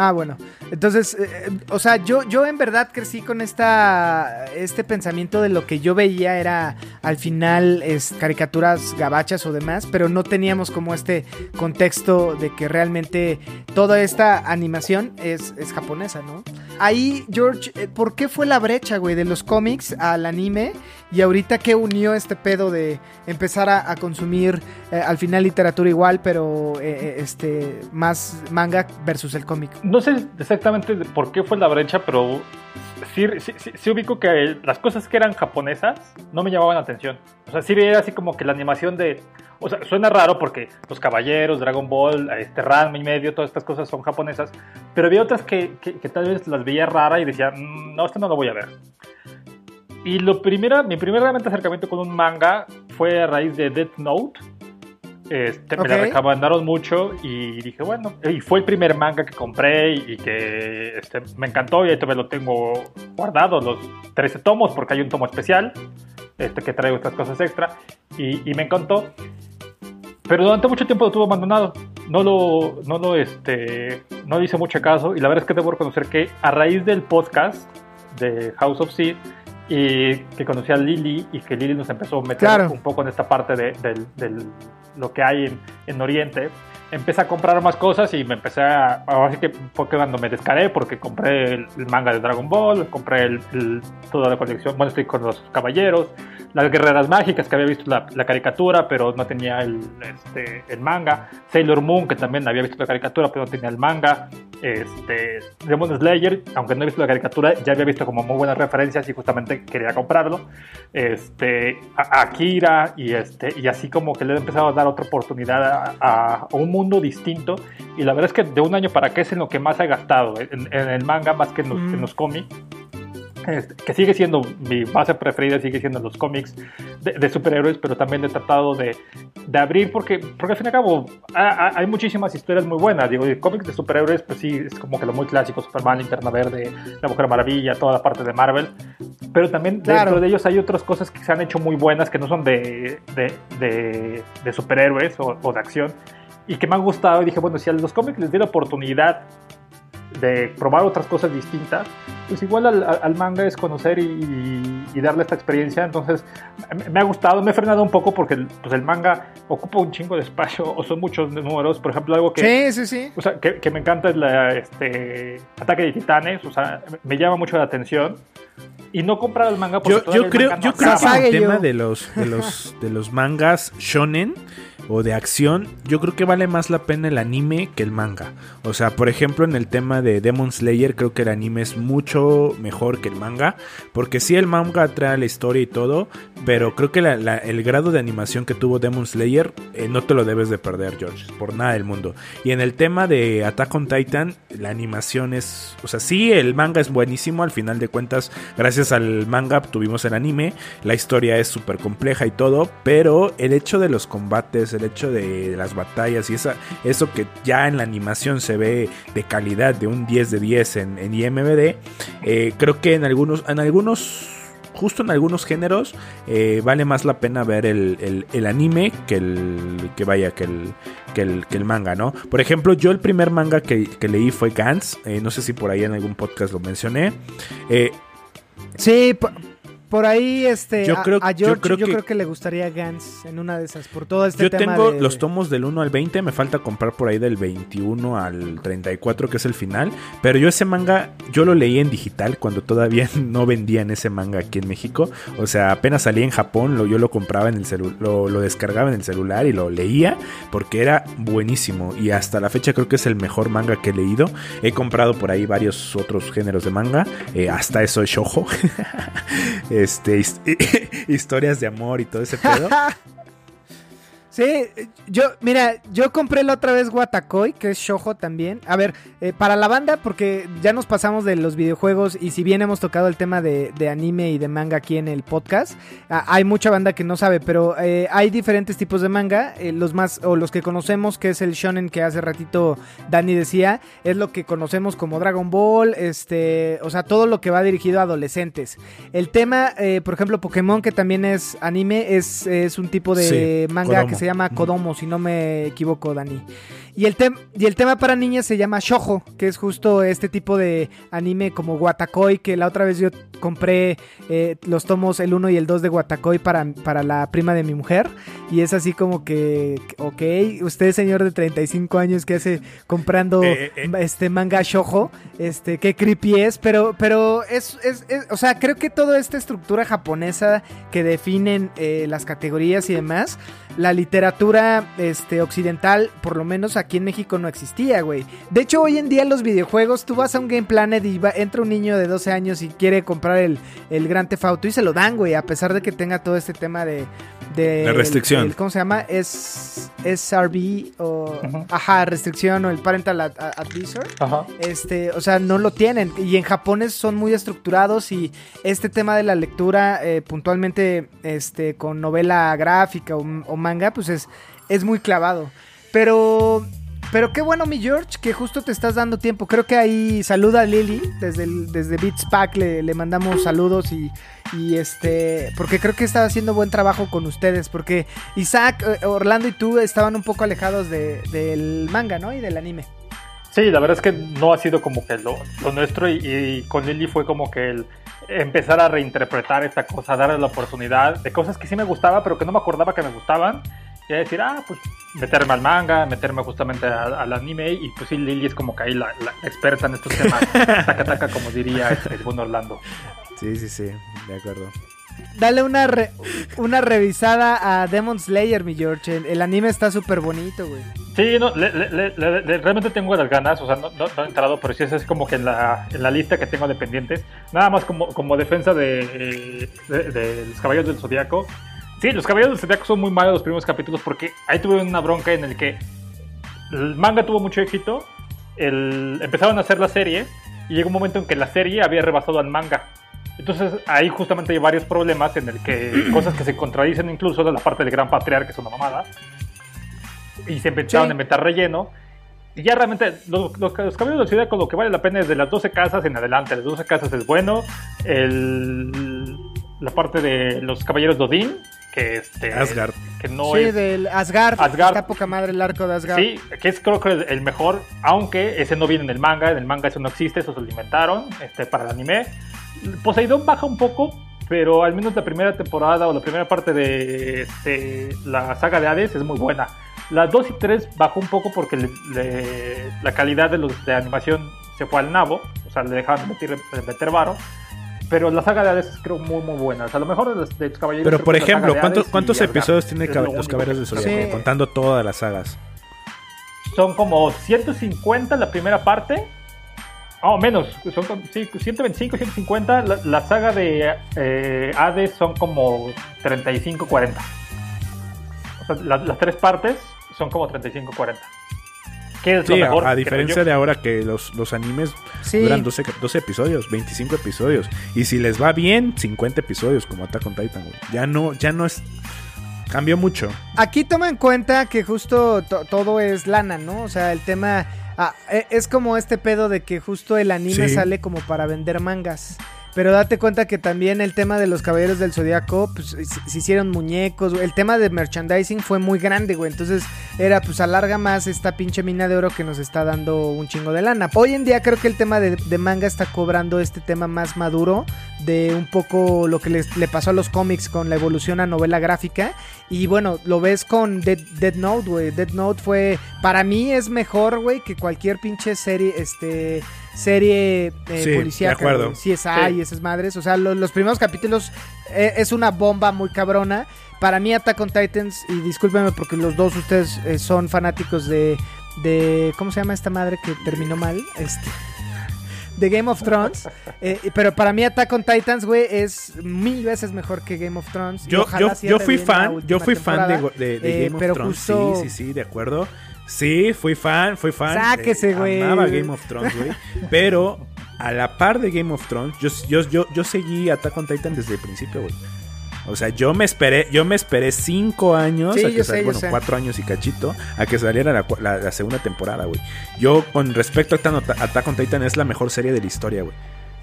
Ah, bueno. Entonces, eh, o sea, yo, yo en verdad crecí con esta este pensamiento de lo que yo veía era al final es caricaturas gabachas o demás, pero no teníamos como este contexto de que realmente toda esta animación es, es japonesa, ¿no? Ahí, George, eh, ¿por qué fue la brecha, güey, de los cómics al anime? Y ahorita qué unió este pedo de empezar a, consumir eh, al final literatura igual, pero eh, este más manga versus el cómic. No sé exactamente por qué fue la brecha, pero sí- sí ubico que las cosas que eran japonesas no me llamaban la atención. O sea, sí veía así como que la animación de... O sea, suena raro porque los caballeros, Dragon Ball, este Ranma y medio, todas estas cosas son japonesas, pero había otras que, que- que tal vez las veía rara y decía, "Mm, no, esto no lo voy a ver. Y lo primero, mi primer realmente acercamiento con un manga fue a raíz de Death Note. Este, Me la recomendaron mucho y dije, bueno, y fue el primer manga que compré y que este, me encantó y ahí todavía lo tengo guardado, los 13 tomos, porque hay un tomo especial este, que trae otras cosas extra y, y me encantó. Pero durante mucho tiempo lo tuve abandonado. No lo, no lo, este, no le hice mucho caso y la verdad es que debo reconocer que a raíz del podcast de House of Seed y que conocí a Lily y que Lily nos empezó a meter Claro. un poco en esta parte de, del- lo que hay en, en Oriente, empecé a comprar más cosas y me empecé a... Ahora sí que fue cuando me descaré porque compré el, el manga de Dragon Ball, compré el- el- toda la colección, bueno, estoy con los caballeros, las guerreras mágicas que había visto la, la caricatura pero no tenía el, este, el manga, Sailor Moon que también había visto la caricatura pero no tenía el manga, este, Demon Slayer, aunque no he visto la caricatura, ya había visto como muy buenas referencias y justamente quería comprarlo, este, a- Akira y, este, y así como que le he empezado a dar otra oportunidad a, a- a un mundo distinto y la verdad es que de un año para acá es en lo que más he gastado, en, en el manga más que en los, Mm. los cómics. Que sigue siendo mi base preferida, sigue siendo los cómics de, de superhéroes, pero también he tratado de, de abrir, porque, porque al fin y al cabo ha- ha- hay muchísimas historias muy buenas. Digo, cómics de superhéroes, pues sí, es como que lo muy clásico: Superman, Linterna Verde, La Mujer Maravilla, toda la parte de Marvel. Pero también Claro. dentro de ellos hay otras cosas que se han hecho muy buenas que no son de, de, de- de superhéroes o, o de acción y que me han gustado. Y dije, bueno, si a los cómics les di la oportunidad de probar otras cosas distintas, pues igual al, manga es conocer y, y- y darle esta experiencia. Entonces me, ha gustado, me he frenado un poco porque el, pues el manga ocupa un chingo de espacio o son muchos números. Por ejemplo, algo que, Sí, sí, sí. o sea, que, que me encanta es la este, Ataque de Titanes, o sea, me llama mucho la atención. Y no comprar el manga porque Yo, yo el creo, manga no yo creo que acaba. El tema de los, de los, de los mangas shonen o de acción, yo creo que vale más la pena el anime que el manga. O sea, por ejemplo, en el tema de Demon Slayer, creo que el anime es mucho mejor que el manga. Porque sí, el manga trae la historia y todo, pero creo que la- la- el grado de animación que tuvo Demon Slayer eh, no te lo debes de perder, George, por nada del mundo. Y en el tema de Attack on Titan, la animación es, o sea, sí, el manga es buenísimo, al final de cuentas, gracias al manga tuvimos el anime, la historia es súper compleja y todo, pero el hecho de los combates, el hecho de las batallas y esa, eso que ya en la animación se ve de calidad de un 10 de 10 en, en IMBD, eh, creo que en algunos, en algunos, justo en algunos géneros, eh, vale más la pena ver el, el- anime que el que vaya que el, que el manga, ¿no? Por ejemplo, yo el primer manga que, que leí fue Gantz, eh, no sé si por ahí en algún podcast lo mencioné. Sí, por, ahí este Yo a- creo- a, yo George yo creo creo, que- que... le gustaría Gans en una de esas por todo este yo tema tengo de- los tomos del 1 al 20, me falta comprar por ahí del 21 al 34, que es el final. Pero yo ese manga, yo lo leí en digital cuando todavía no vendían ese manga aquí en México. O sea, apenas salía en Japón, lo, yo lo compraba en el celular, lo, lo descargaba en el celular y lo leía porque era buenísimo. Y hasta la fecha creo que es el mejor manga que he leído. He comprado por ahí varios otros géneros de manga, eh, hasta eso es shojo. este, his- historias de amor y todo ese pedo. Sí, yo, mira, yo compré la otra vez Guatacoy, que es Shojo también. A ver, eh, para la banda, porque ya nos pasamos de los videojuegos y si bien hemos tocado el tema de, de anime y de manga aquí en el podcast, hay mucha banda que no sabe, pero eh, hay diferentes tipos de manga. eh, los más, o los que conocemos, que es el shonen que hace ratito Dani decía, es lo que conocemos como Dragon Ball, este, o sea, todo lo que va dirigido a adolescentes. El tema, eh, por ejemplo, Pokémon, que también es anime, es, es un tipo de Sí, manga que se llama. Kodomo, si no me equivoco, Dani. Y el, y el tema para niñas se llama Shoujo, que es justo este tipo de anime como Watakoi, que la otra vez yo compré eh, los tomos el 1 y el 2 de Watakoi para, para la prima de mi mujer. Y es así como que, ok, usted señor de 35 años que hace comprando Eh, eh. este manga Shoujo, este, qué creepy es, pero, pero es, es- es- o sea, creo que toda esta estructura japonesa que definen las categorías y demás, la literatura este, occidental, por lo menos aquí en México, no existía, güey. De hecho, hoy en día en los videojuegos, tú vas a un Game Planet y va- entra un niño de 12 años y quiere comprar el, el Gran Theft Auto y se lo dan, güey, a pesar de que tenga todo este tema de... de La restricción. el- el- ¿Cómo se llama? Es SRB o... Ajá, restricción o el Parental Ad- Advisor. Ajá. Este, o sea, no lo tienen. Y en japonés son muy estructurados y este tema de la lectura, eh, puntualmente, este, con novela gráfica o, o manga, pues es, es muy clavado. Pero, pero qué bueno, mi George, que justo te estás dando tiempo. Creo que ahí saluda a Lily desde, el- desde Beats Pack, le, le mandamos saludos y, y este, porque creo que está haciendo buen trabajo con ustedes. Porque Isaac, eh, Orlando y tú estaban un poco alejados de- del manga, ¿no? Y del anime. Sí, la verdad es que no ha sido como que lo, lo nuestro y, con Lily fue como que el empezar a reinterpretar esta cosa, darle la oportunidad de cosas que sí me gustaba, pero que no me acordaba que me gustaban. Y decir, ah, pues meterme al manga, meterme justamente al, al anime. Y pues sí, Lily es como que ahí la, la experta en estos temas. taca, taca, como diría este, el buen Orlando. Sí, sí, sí, de acuerdo. Dale una, re- una revisada a Demon Slayer, mi George. El, el anime está súper bonito, güey. Sí, no, le- le- le- realmente tengo las ganas, o sea, no, no- no he entrado, pero sí es como que en la, en la lista que tengo de pendientes. Nada más como, como defensa de, eh, de- de los Caballeros del Zodiaco. Sí, los Caballeros del Zodiaco son muy malos los primeros capítulos porque ahí tuve una bronca en el que el manga tuvo mucho éxito, el, empezaron a hacer la serie y llegó un momento en que la serie había rebasado al manga. Entonces ahí justamente hay varios problemas en el que cosas que se contradicen incluso de la parte del gran patriarca, que es una mamada y se empezaron Sí. a inventar relleno. Y ya realmente, los, los, los Caballeros de Ciudad, con lo que vale la pena es de las 12 casas en adelante. Las 12 casas es bueno. El, la parte de los Caballeros de Odín, que, este, Asgard. que no sí, es. del Asgard. Asgard. Está poca madre el arco de Asgard. Sí, que es creo que el mejor, aunque ese no viene en el manga, en el manga eso no existe, eso se lo inventaron este, para el anime. Poseidón baja un poco, pero al menos la primera temporada o la primera parte de este, la saga de Hades es muy buena. Las 2 y 3 bajó un poco porque le- le- la calidad de los de animación se fue al nabo, o sea, le dejaban de meter, de meter varo. Pero la saga de Hades es creo muy muy buena. O sea, a lo mejor de los, de los caballeros. Pero por ejemplo, de ¿cuántos, cuántos episodios tiene los Caballeros del que- Zodiaco? Sí. Contando todas las sagas. Son como 150 la primera parte Oh, menos, son sí, 125, 150. La, la saga de eh, Hades son como 35, 40. O sea, la- las tres partes son como 35, 40. ¿Qué es Sí, lo a, mejor? a Creo diferencia de ahora que los, los animes Sí. duran 12, 12 episodios, 25 episodios. Y si les va bien, 50 episodios como Attack on Titan, güey. Ya no, ya no es... Cambió mucho. Aquí toma en cuenta que justo to- todo es lana, ¿no? O sea, el tema ah, e- es como este pedo de que justo el anime Sí. sale como para vender mangas. Pero date cuenta que también el tema de los caballeros del zodiaco, pues se, hicieron muñecos. El tema de merchandising fue muy grande, güey. Entonces era, pues alarga más esta pinche mina de oro que nos está dando un chingo de lana. Hoy en día creo que el tema de, de manga está cobrando este tema más maduro de un poco lo que les- le pasó a los cómics con la evolución a novela gráfica. Y bueno, lo ves con Dead, Dead Note, güey. Dead Note fue, para mí es mejor, güey, que cualquier pinche serie, este, serie eh, Sí, de policíaca, acuerdo. güey. CSI Sí. y esas madres. O sea, lo- los primeros capítulos eh, es una bomba muy cabrona. Para mí Attack on Titans, y discúlpenme porque los dos ustedes eh, son fanáticos de, de, ¿cómo se llama esta madre que terminó mal? Este... De Game of Thrones. Eh, pero para mí Attack on Titans, güey, es mil veces mejor que Game of Thrones. Yo, yo, yo fui fan, yo fui fan de, Eh, Game of pero Thrones. justo- Sí, sí, sí, de acuerdo. Sí, fui fan, fui fan. Sáquese, Eh, güey. Amaba Game of Thrones, güey. Pero a la par de Game of Thrones, yo, yo, yo, yo seguí Attack on Titan desde el principio, güey. O sea, yo me esperé, yo me esperé cinco años, Sí, a que sal- sé, bueno, sé. cuatro años y cachito, a que saliera la, la- la segunda temporada, güey. Yo, con respecto a Attack on Titan, es la mejor serie de la historia, güey.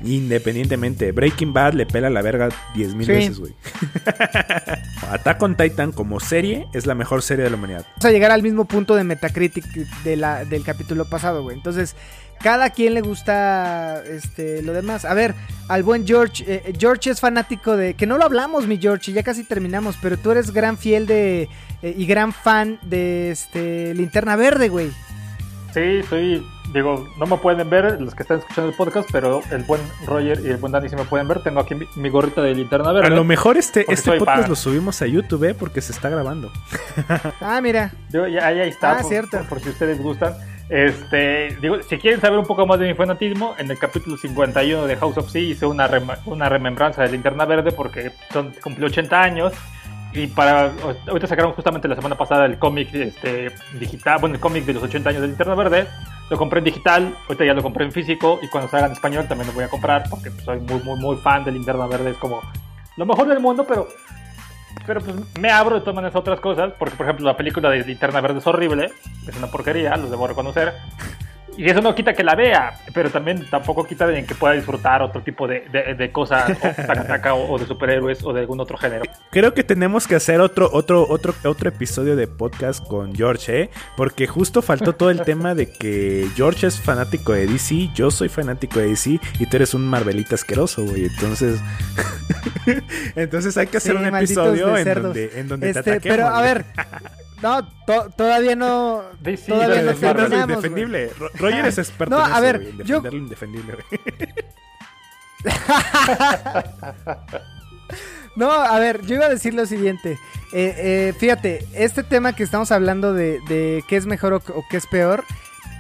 Independientemente, Breaking Bad le pela la verga 10 mil Sí. veces, güey. Attack on Titan como serie es la mejor serie de la humanidad. Vamos a llegar al mismo punto de Metacritic de la, del capítulo pasado, güey. Entonces, cada quien le gusta este, lo demás. A ver, al buen George. eh, George es fanático de. Que no lo hablamos, mi George, y ya casi terminamos. Pero tú eres gran fiel de. eh, y gran fan de este Linterna Verde, güey. Sí, soy. Digo, no me pueden ver los que están escuchando el podcast, pero el buen Roger y el buen Dani sí me pueden ver. Tengo aquí mi, mi gorrita de linterna A verde. lo mejor este, este podcast lo subimos a YouTube, ¿eh? Porque se está grabando. Ah, mira. Digo, ya, ahí está, Ah, por, cierto. por- por si ustedes gustan. Este, digo, si quieren saber un poco más de mi fanatismo, en el capítulo 51 de House of Sea hice una, rem- una remembranza de Linterna Verde porque son, cumplió 80 años. Y para ahorita sacaron justamente la semana pasada el cómic este, digital, bueno, el cómic de los 80 años de Linterna Verde. Lo compré en digital, ahorita ya lo compré en físico y cuando salga en español también lo voy a comprar porque soy muy, muy, muy fan de Linterna Verde. Es como lo mejor del mundo, pero pero pues me abro de todas maneras a otras cosas, porque por ejemplo la película de Linterna Verde es horrible, es una porquería, lo debo reconocer. Y eso no quita que la vea, pero también tampoco quita de que pueda disfrutar otro tipo de, de, de cosa, o, taca, taca, o, o de superhéroes o de algún otro género. Creo que tenemos que hacer otro, otro, otro, otro episodio de podcast con George, ¿eh? Porque justo faltó todo el tema de que George es fanático de DC, yo soy fanático de DC y tú eres un Marvelita asqueroso, güey. Entonces, entonces hay que hacer Sí, un episodio en donde, en donde te Este, ataquemos. pero a ver. No, to- todavía no. DC, todavía de no los Defender lo indefendible. Ro- Roger es experto No, en a eso, ver, güey, en yo- defender lo indefendible, güey. No, a ver, yo iba a decir lo siguiente. Eh, eh, fíjate, este tema que estamos hablando de, de qué es mejor o, o qué es peor.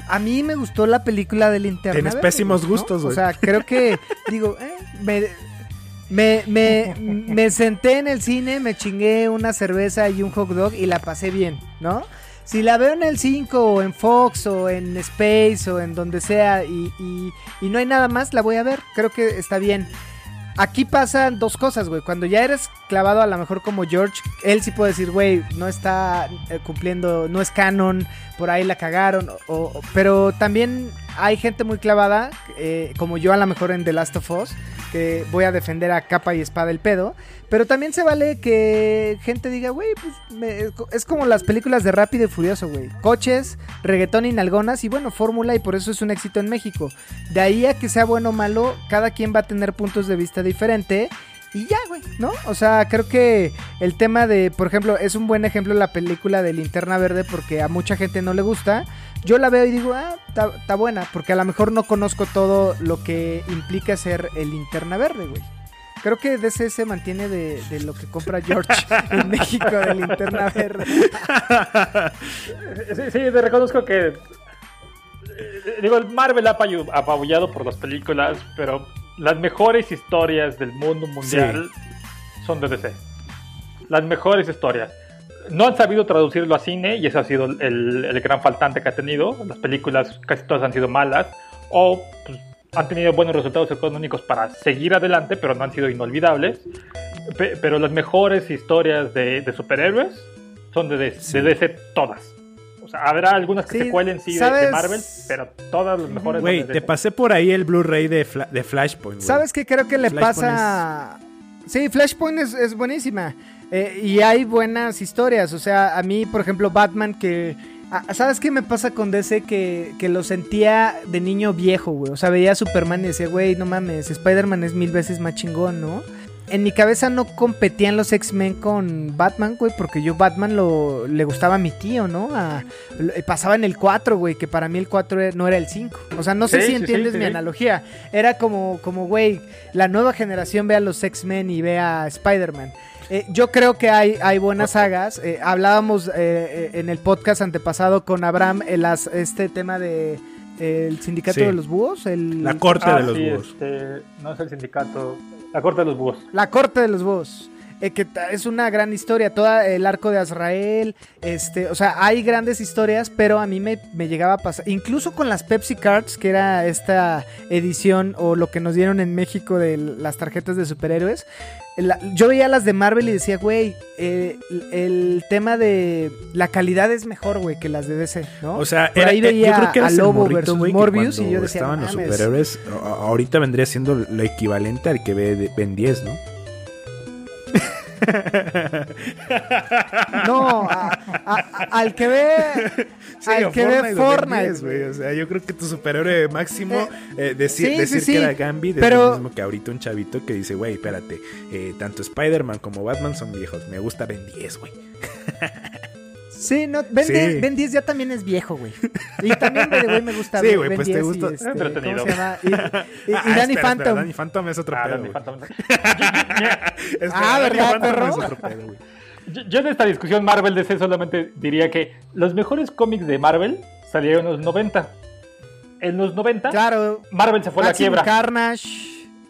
A mí me gustó la película del Linterna Tienes pésimos gustos, güey. O sea, creo que, digo, eh, me, me, me, me senté en el cine, me chingué una cerveza y un hot dog y la pasé bien, ¿no? Si la veo en el 5 o en Fox o en Space o en donde sea y, y, y no hay nada más, la voy a ver. Creo que está bien. Aquí pasan dos cosas, güey. Cuando ya eres clavado a lo mejor como George, él sí puede decir, güey, no está eh, cumpliendo, no es canon, por ahí la cagaron. o- pero también hay gente muy clavada, eh, como yo a lo mejor en The Last of Us, que voy a defender a capa y espada el pedo. Pero también se vale que gente diga, güey, pues me- es como las películas de Rápido y Furioso, güey. Coches, reggaetón y nalgonas y bueno, fórmula y por eso es un éxito en México. De ahí a que sea bueno o malo, cada quien va a tener puntos de vista diferente. Y ya, güey, ¿no? O sea, creo que el tema de, por ejemplo, es un buen ejemplo la película de Linterna Verde porque a mucha gente no le gusta. Yo la veo y digo, ah, está buena, porque a lo mejor no conozco todo lo que implica ser el Linterna Verde, güey. Creo que DC se mantiene de, de lo que compra George en México de Linterna Verde. Sí, sí, te reconozco que eh, digo, el Marvel ha apabullado por las películas, pero las mejores historias del mundo mundial son de DC. Las mejores historias. No han sabido traducirlo a cine y ese ha sido el, el gran faltante que ha tenido. Las películas casi todas han sido malas o pues, han tenido buenos resultados económicos para seguir adelante, pero no han sido inolvidables. Pe- pero las mejores historias de, de superhéroes son de, Sí. de DC todas. O sea, habrá algunas que Sí, se cuelen sí de-. Marvel, pero todas las mejores Güey, de te pasé por ahí el Blu-ray de, Fla- de Flashpoint. ¿Sabes qué creo que le Flashpoint pasa? Sí, Flashpoint es, es buenísima. Eh, y hay buenas historias. O sea, a mí, por ejemplo, Batman que... ah, ¿Sabes qué me pasa con DC? Que, que lo sentía de niño viejo, güey. O sea, veía a Superman y decía, güey, no mames, Spider-Man es mil veces más chingón, ¿no? En mi cabeza no competían los X-Men con Batman, güey, porque yo Batman lo, le gustaba a mi tío, ¿no? A- lo- pasaba en el 4, güey, que para mí el 4 era- no era el 5. O sea, no sé Sí, si sí, entiendes sí, mi sí. analogía. Era como, como, güey, la nueva generación ve a los X-Men y ve a Spider-Man. Eh, yo creo que hay, hay buenas sagas. Eh, hablábamos eh, eh, en el podcast antepasado con Abraham el as- este tema de eh, el sindicato Sí. de los búhos. El, La corte Ah, de los sí, búhos. este, no es el sindicato, la corte de los búhos. La corte de los búhos. eh, que es una gran historia, todo el arco de Azrael, este, o sea, hay grandes historias, pero a mí me, me llegaba a pasar, incluso con las Pepsi Cards, que era esta edición o lo que nos dieron en México de las tarjetas de superhéroes, la- yo veía las de Marvel y decía, güey, eh, el tema de la calidad es mejor, güey, que las de DC, ¿no? O sea, Por era, ahí veía yo creo que a el Lobo morrito, versus Morbius y yo decía, estaban "No los mames". superhéroes, ahorita vendría siendo lo equivalente al que ve de- Ben 10, ¿no? No, a- a- a- al que ve, al que ve Fortnite, 10, güey. O sea, yo creo que tu superhéroe máximo, Eh, eh, decir, sí, sí, decir sí, que era Gambit pero- es lo mismo que ahorita un chavito que dice, güey, espérate, eh, tanto Spider-Man como Batman son viejos, me gusta Ben 10, güey. Sí, no, Ben, Sí. 10, Ben 10 ya también es viejo, güey. Y también, way, me gusta Sí, güey, pues te 10 y, gusta- este, Entretenido. ¿Cómo se llama? Y, y- y Ah, Danny espera, espera, Phantom. Danny Phantom es otro Ah, pedo, Danny güey. Phantom. Espera, Ah, Danny ¿verdad, Phantom perro? es otro pedo, güey. Yo, yo en esta discusión Marvel DC solamente diría que los mejores cómics de Marvel salieron en los 90. En los 90 Claro, Marvel se fue a la quiebra. Carnage.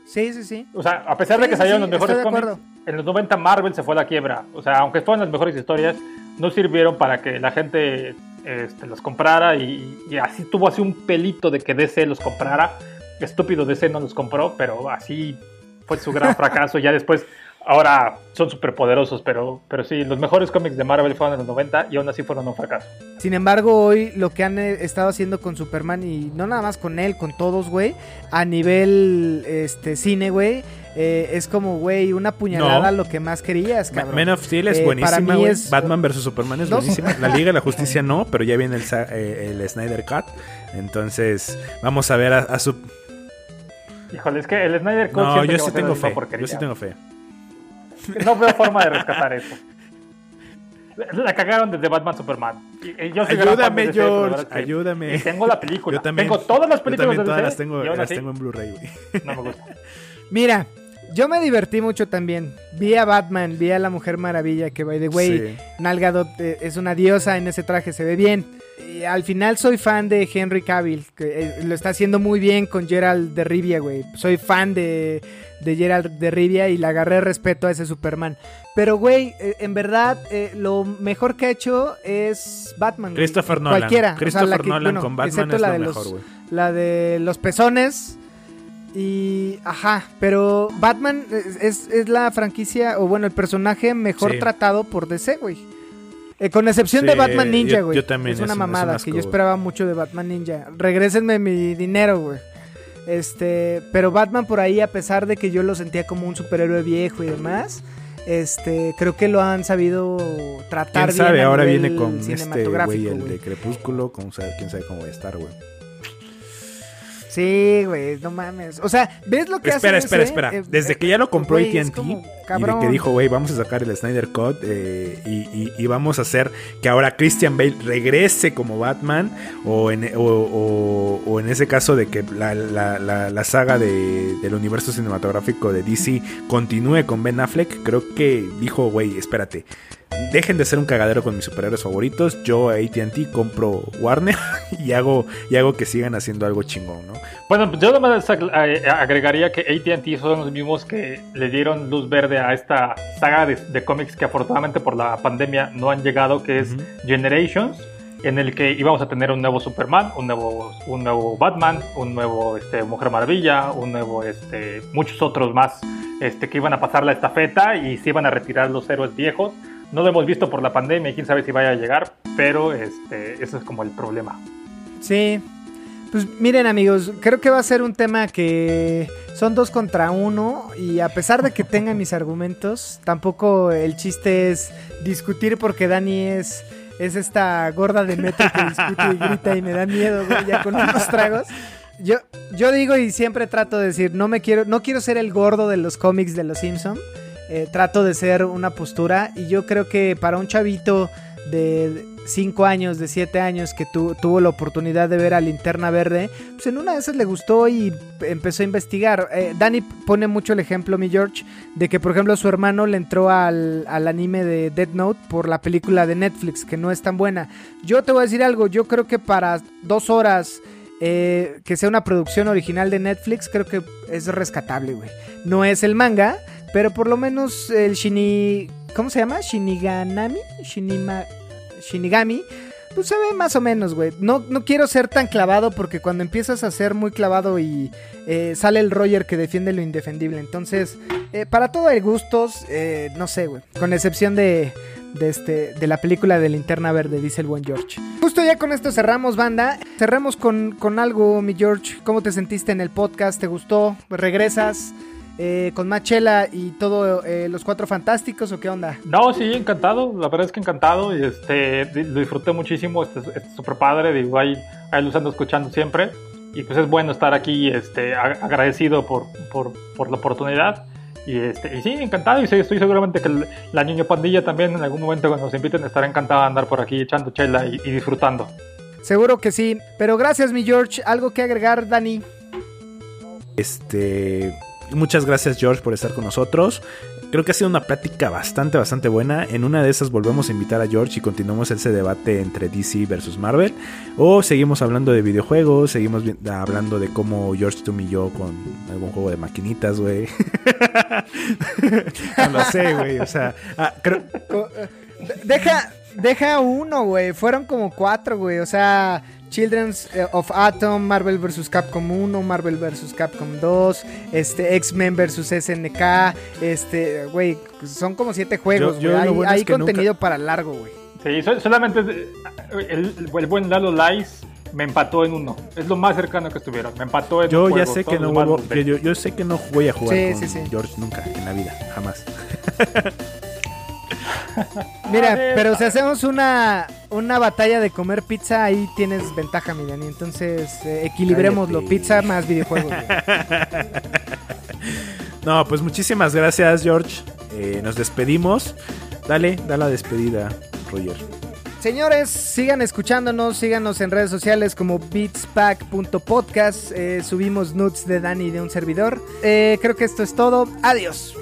Sí, sí, sí. O sea, a pesar de Sí, que sí, salieron sí, los mejores de cómics, en los 90 Marvel se fue a la quiebra. O sea, aunque fueron las mejores historias, no sirvieron para que la gente este, los comprara y, y así tuvo así un pelito de que DC los comprara. Estúpido DC no los compró, pero así fue su gran fracaso. ya después, ahora son súper poderosos, pero, pero sí, los mejores cómics de Marvel fueron en los 90 y aún así fueron un fracaso. Sin embargo, hoy lo que han eh, estado haciendo con Superman y no nada más con él, con todos, güey, a nivel este cine, güey, eh, es como, güey, una puñalada No. a lo que más querías, cabrón. Man of Steel es Eh, para buenísima, mí güey. es- Batman vs Superman es No. buenísima. La Liga de la Justicia no, pero ya viene el, eh, el Snyder Cut. Entonces, vamos a ver a, a su... Híjole, es que el Snyder Cut No, yo sí tengo fe. Yo sí tengo fe. No veo forma de rescatar eso. La cagaron desde Batman Superman. Y- y yo Ayúdame, DC, George. verdad es que- Ayúdame. Y tengo la película. Yo también. Tengo todas las Yo películas también de todas DC. las tengo, las así, tengo en Blu-ray, güey. no me gusta. Mira, yo me divertí mucho también. Vi a Batman, vi a la Mujer Maravilla, que by the way, Sí. Nal Gadot eh, es una diosa en ese traje, se ve bien. Y al final soy fan de Henry Cavill, que eh, lo está haciendo muy bien con Gerald de Rivia, güey. Soy fan de, de Gerald de Rivia y le agarré respeto a ese Superman. Pero, güey, eh, en verdad, eh, lo mejor que ha hecho es Batman. Christopher Nolan. Cualquiera. o sea, Christopher la que- Nolan bueno, con Batman excepto es la lo de mejor, los- güey. la de los pezones. Y. Ajá, pero Batman es, es- es la franquicia, o bueno, el personaje mejor Sí. tratado por DC, güey. Eh, con excepción de Batman Ninja, güey. yo también, Es es una un mamada asco, que yo esperaba mucho de Batman Ninja. Regrésenme mi dinero, güey. Este, pero Batman por ahí, a pesar de que yo lo sentía como un superhéroe viejo y demás, este, creo que lo han sabido tratar ¿Quién sabe? bien a Ahora viene con este güey, el de Crepúsculo. Con, quién sabe cómo va a estar, güey. Sí, güey, no mames. O sea, ¿ves lo que Espera, hace espera, DC? espera. Eh, Desde eh, que ya lo compró güey, AT&T como, y de que dijo, güey, vamos a sacar el Snyder Cut eh, y, y- y vamos a hacer que ahora Christian Bale regrese como Batman o en, o, o- o en ese caso de que la, la- la- la saga de- del universo cinematográfico de DC continúe con Ben Affleck, creo que dijo, güey, espérate. Dejen de ser un cagadero con mis superhéroes favoritos. Yo ATT compro Warner y hago, y hago que sigan haciendo algo chingón, ¿no? Bueno, yo además eh, agregaría que ATT son los mismos que le dieron luz verde a esta saga de, de cómics que afortunadamente por la pandemia no han llegado, que es Generations en el que íbamos a tener un nuevo Superman, un nuevo, un nuevo Batman, un nuevo este, Mujer Maravilla, un nuevo, este, muchos otros más este, que iban a pasar la estafeta y se iban a retirar los héroes viejos. No lo hemos visto por la pandemia, quién sabe si vaya a llegar, pero este, es como el problema. Sí, pues miren amigos, creo que va a ser un tema que son dos contra uno y a pesar de que tenga mis argumentos, tampoco el chiste es discutir porque Dani es es esta gorda de metro que discute y grita y me da miedo, güey, ya con unos tragos. Yo, yo digo y siempre trato de decir, no me quiero, no quiero ser el gordo de los cómics de los Simpson. Eh, trato de ser una postura y yo creo que para un chavito de 5 años, de 7 años que tuvo la oportunidad de ver a Linterna Verde, pues en una de esas le gustó y empezó a investigar. Eh, Dani pone mucho el ejemplo, mi George, de que por ejemplo su hermano le entró al, anime de Dead Note por la película de Netflix, que no es tan buena. Yo te voy a decir algo, yo creo que para dos horas... Eh, que sea una producción original de Netflix, creo que es rescatable, güey. No es el manga, pero por lo menos el Shini... ¿Cómo se llama? Shiniganami? Shinima... Shinigami, pues se ve más o menos, güey. No, no quiero ser tan clavado porque cuando empiezas a ser muy clavado y eh, sale el Roger que defiende lo indefendible. Entonces, eh, para todo hay gustos, eh, no sé, güey. Con excepción de, de, este, de la película de Linterna Verde, dice el buen George. Justo ya con esto cerramos, banda. Cerramos con, con algo, mi George. ¿Cómo te sentiste en el podcast? ¿Te gustó? ¿Regresas? Eh, con Machela y todo eh, los cuatro fantásticos o qué onda? No, sí, encantado, la verdad es que encantado y este lo disfruté muchísimo, este es este súper padre, digo, ahí, ahí los ando escuchando siempre y pues es bueno estar aquí este, agradecido por, por, por la oportunidad. Y, este, y sí, encantado. Y sí, estoy seguramente que la niño pandilla también en algún momento cuando nos inviten estará encantada de andar por aquí echando chela y, y disfrutando. Seguro que sí. Pero gracias, mi George. ¿Algo que agregar, Dani? Este. Muchas gracias George por estar con nosotros. Creo que ha sido una plática bastante, bastante buena. En una de esas volvemos a invitar a George y continuamos ese debate entre DC versus Marvel. O seguimos hablando de videojuegos, seguimos hablando de cómo George tú y yo con algún juego de maquinitas, güey. no lo sé, güey. O sea, ah, creo... Deja, deja uno, güey. Fueron como cuatro, güey. O sea... Children's eh, of Atom, Marvel vs. Capcom 1, Marvel vs. Capcom 2, este, X-Men vs. SNK, este, güey, son como siete juegos, hay, contenido para largo, güey. Sí, solamente el, el, buen Lalo Lice me empató en uno. Es lo más cercano que estuvieron. Me empató en Yo ya sé que no vuelvo, yo, yo, sé que no voy a jugar con George nunca en la vida, jamás. Mira, pero si hacemos una, una batalla de comer pizza, ahí tienes ventaja, mi Dani. Entonces, eh, equilibremoslo. Pizza más videojuegos. no, pues muchísimas gracias, George. Eh, nos despedimos. Dale, da la despedida, Roger. Señores, sigan escuchándonos, síganos en redes sociales como beatspack.podcast. Eh, subimos nudes de Dani de un servidor. creo que esto es todo. Adiós.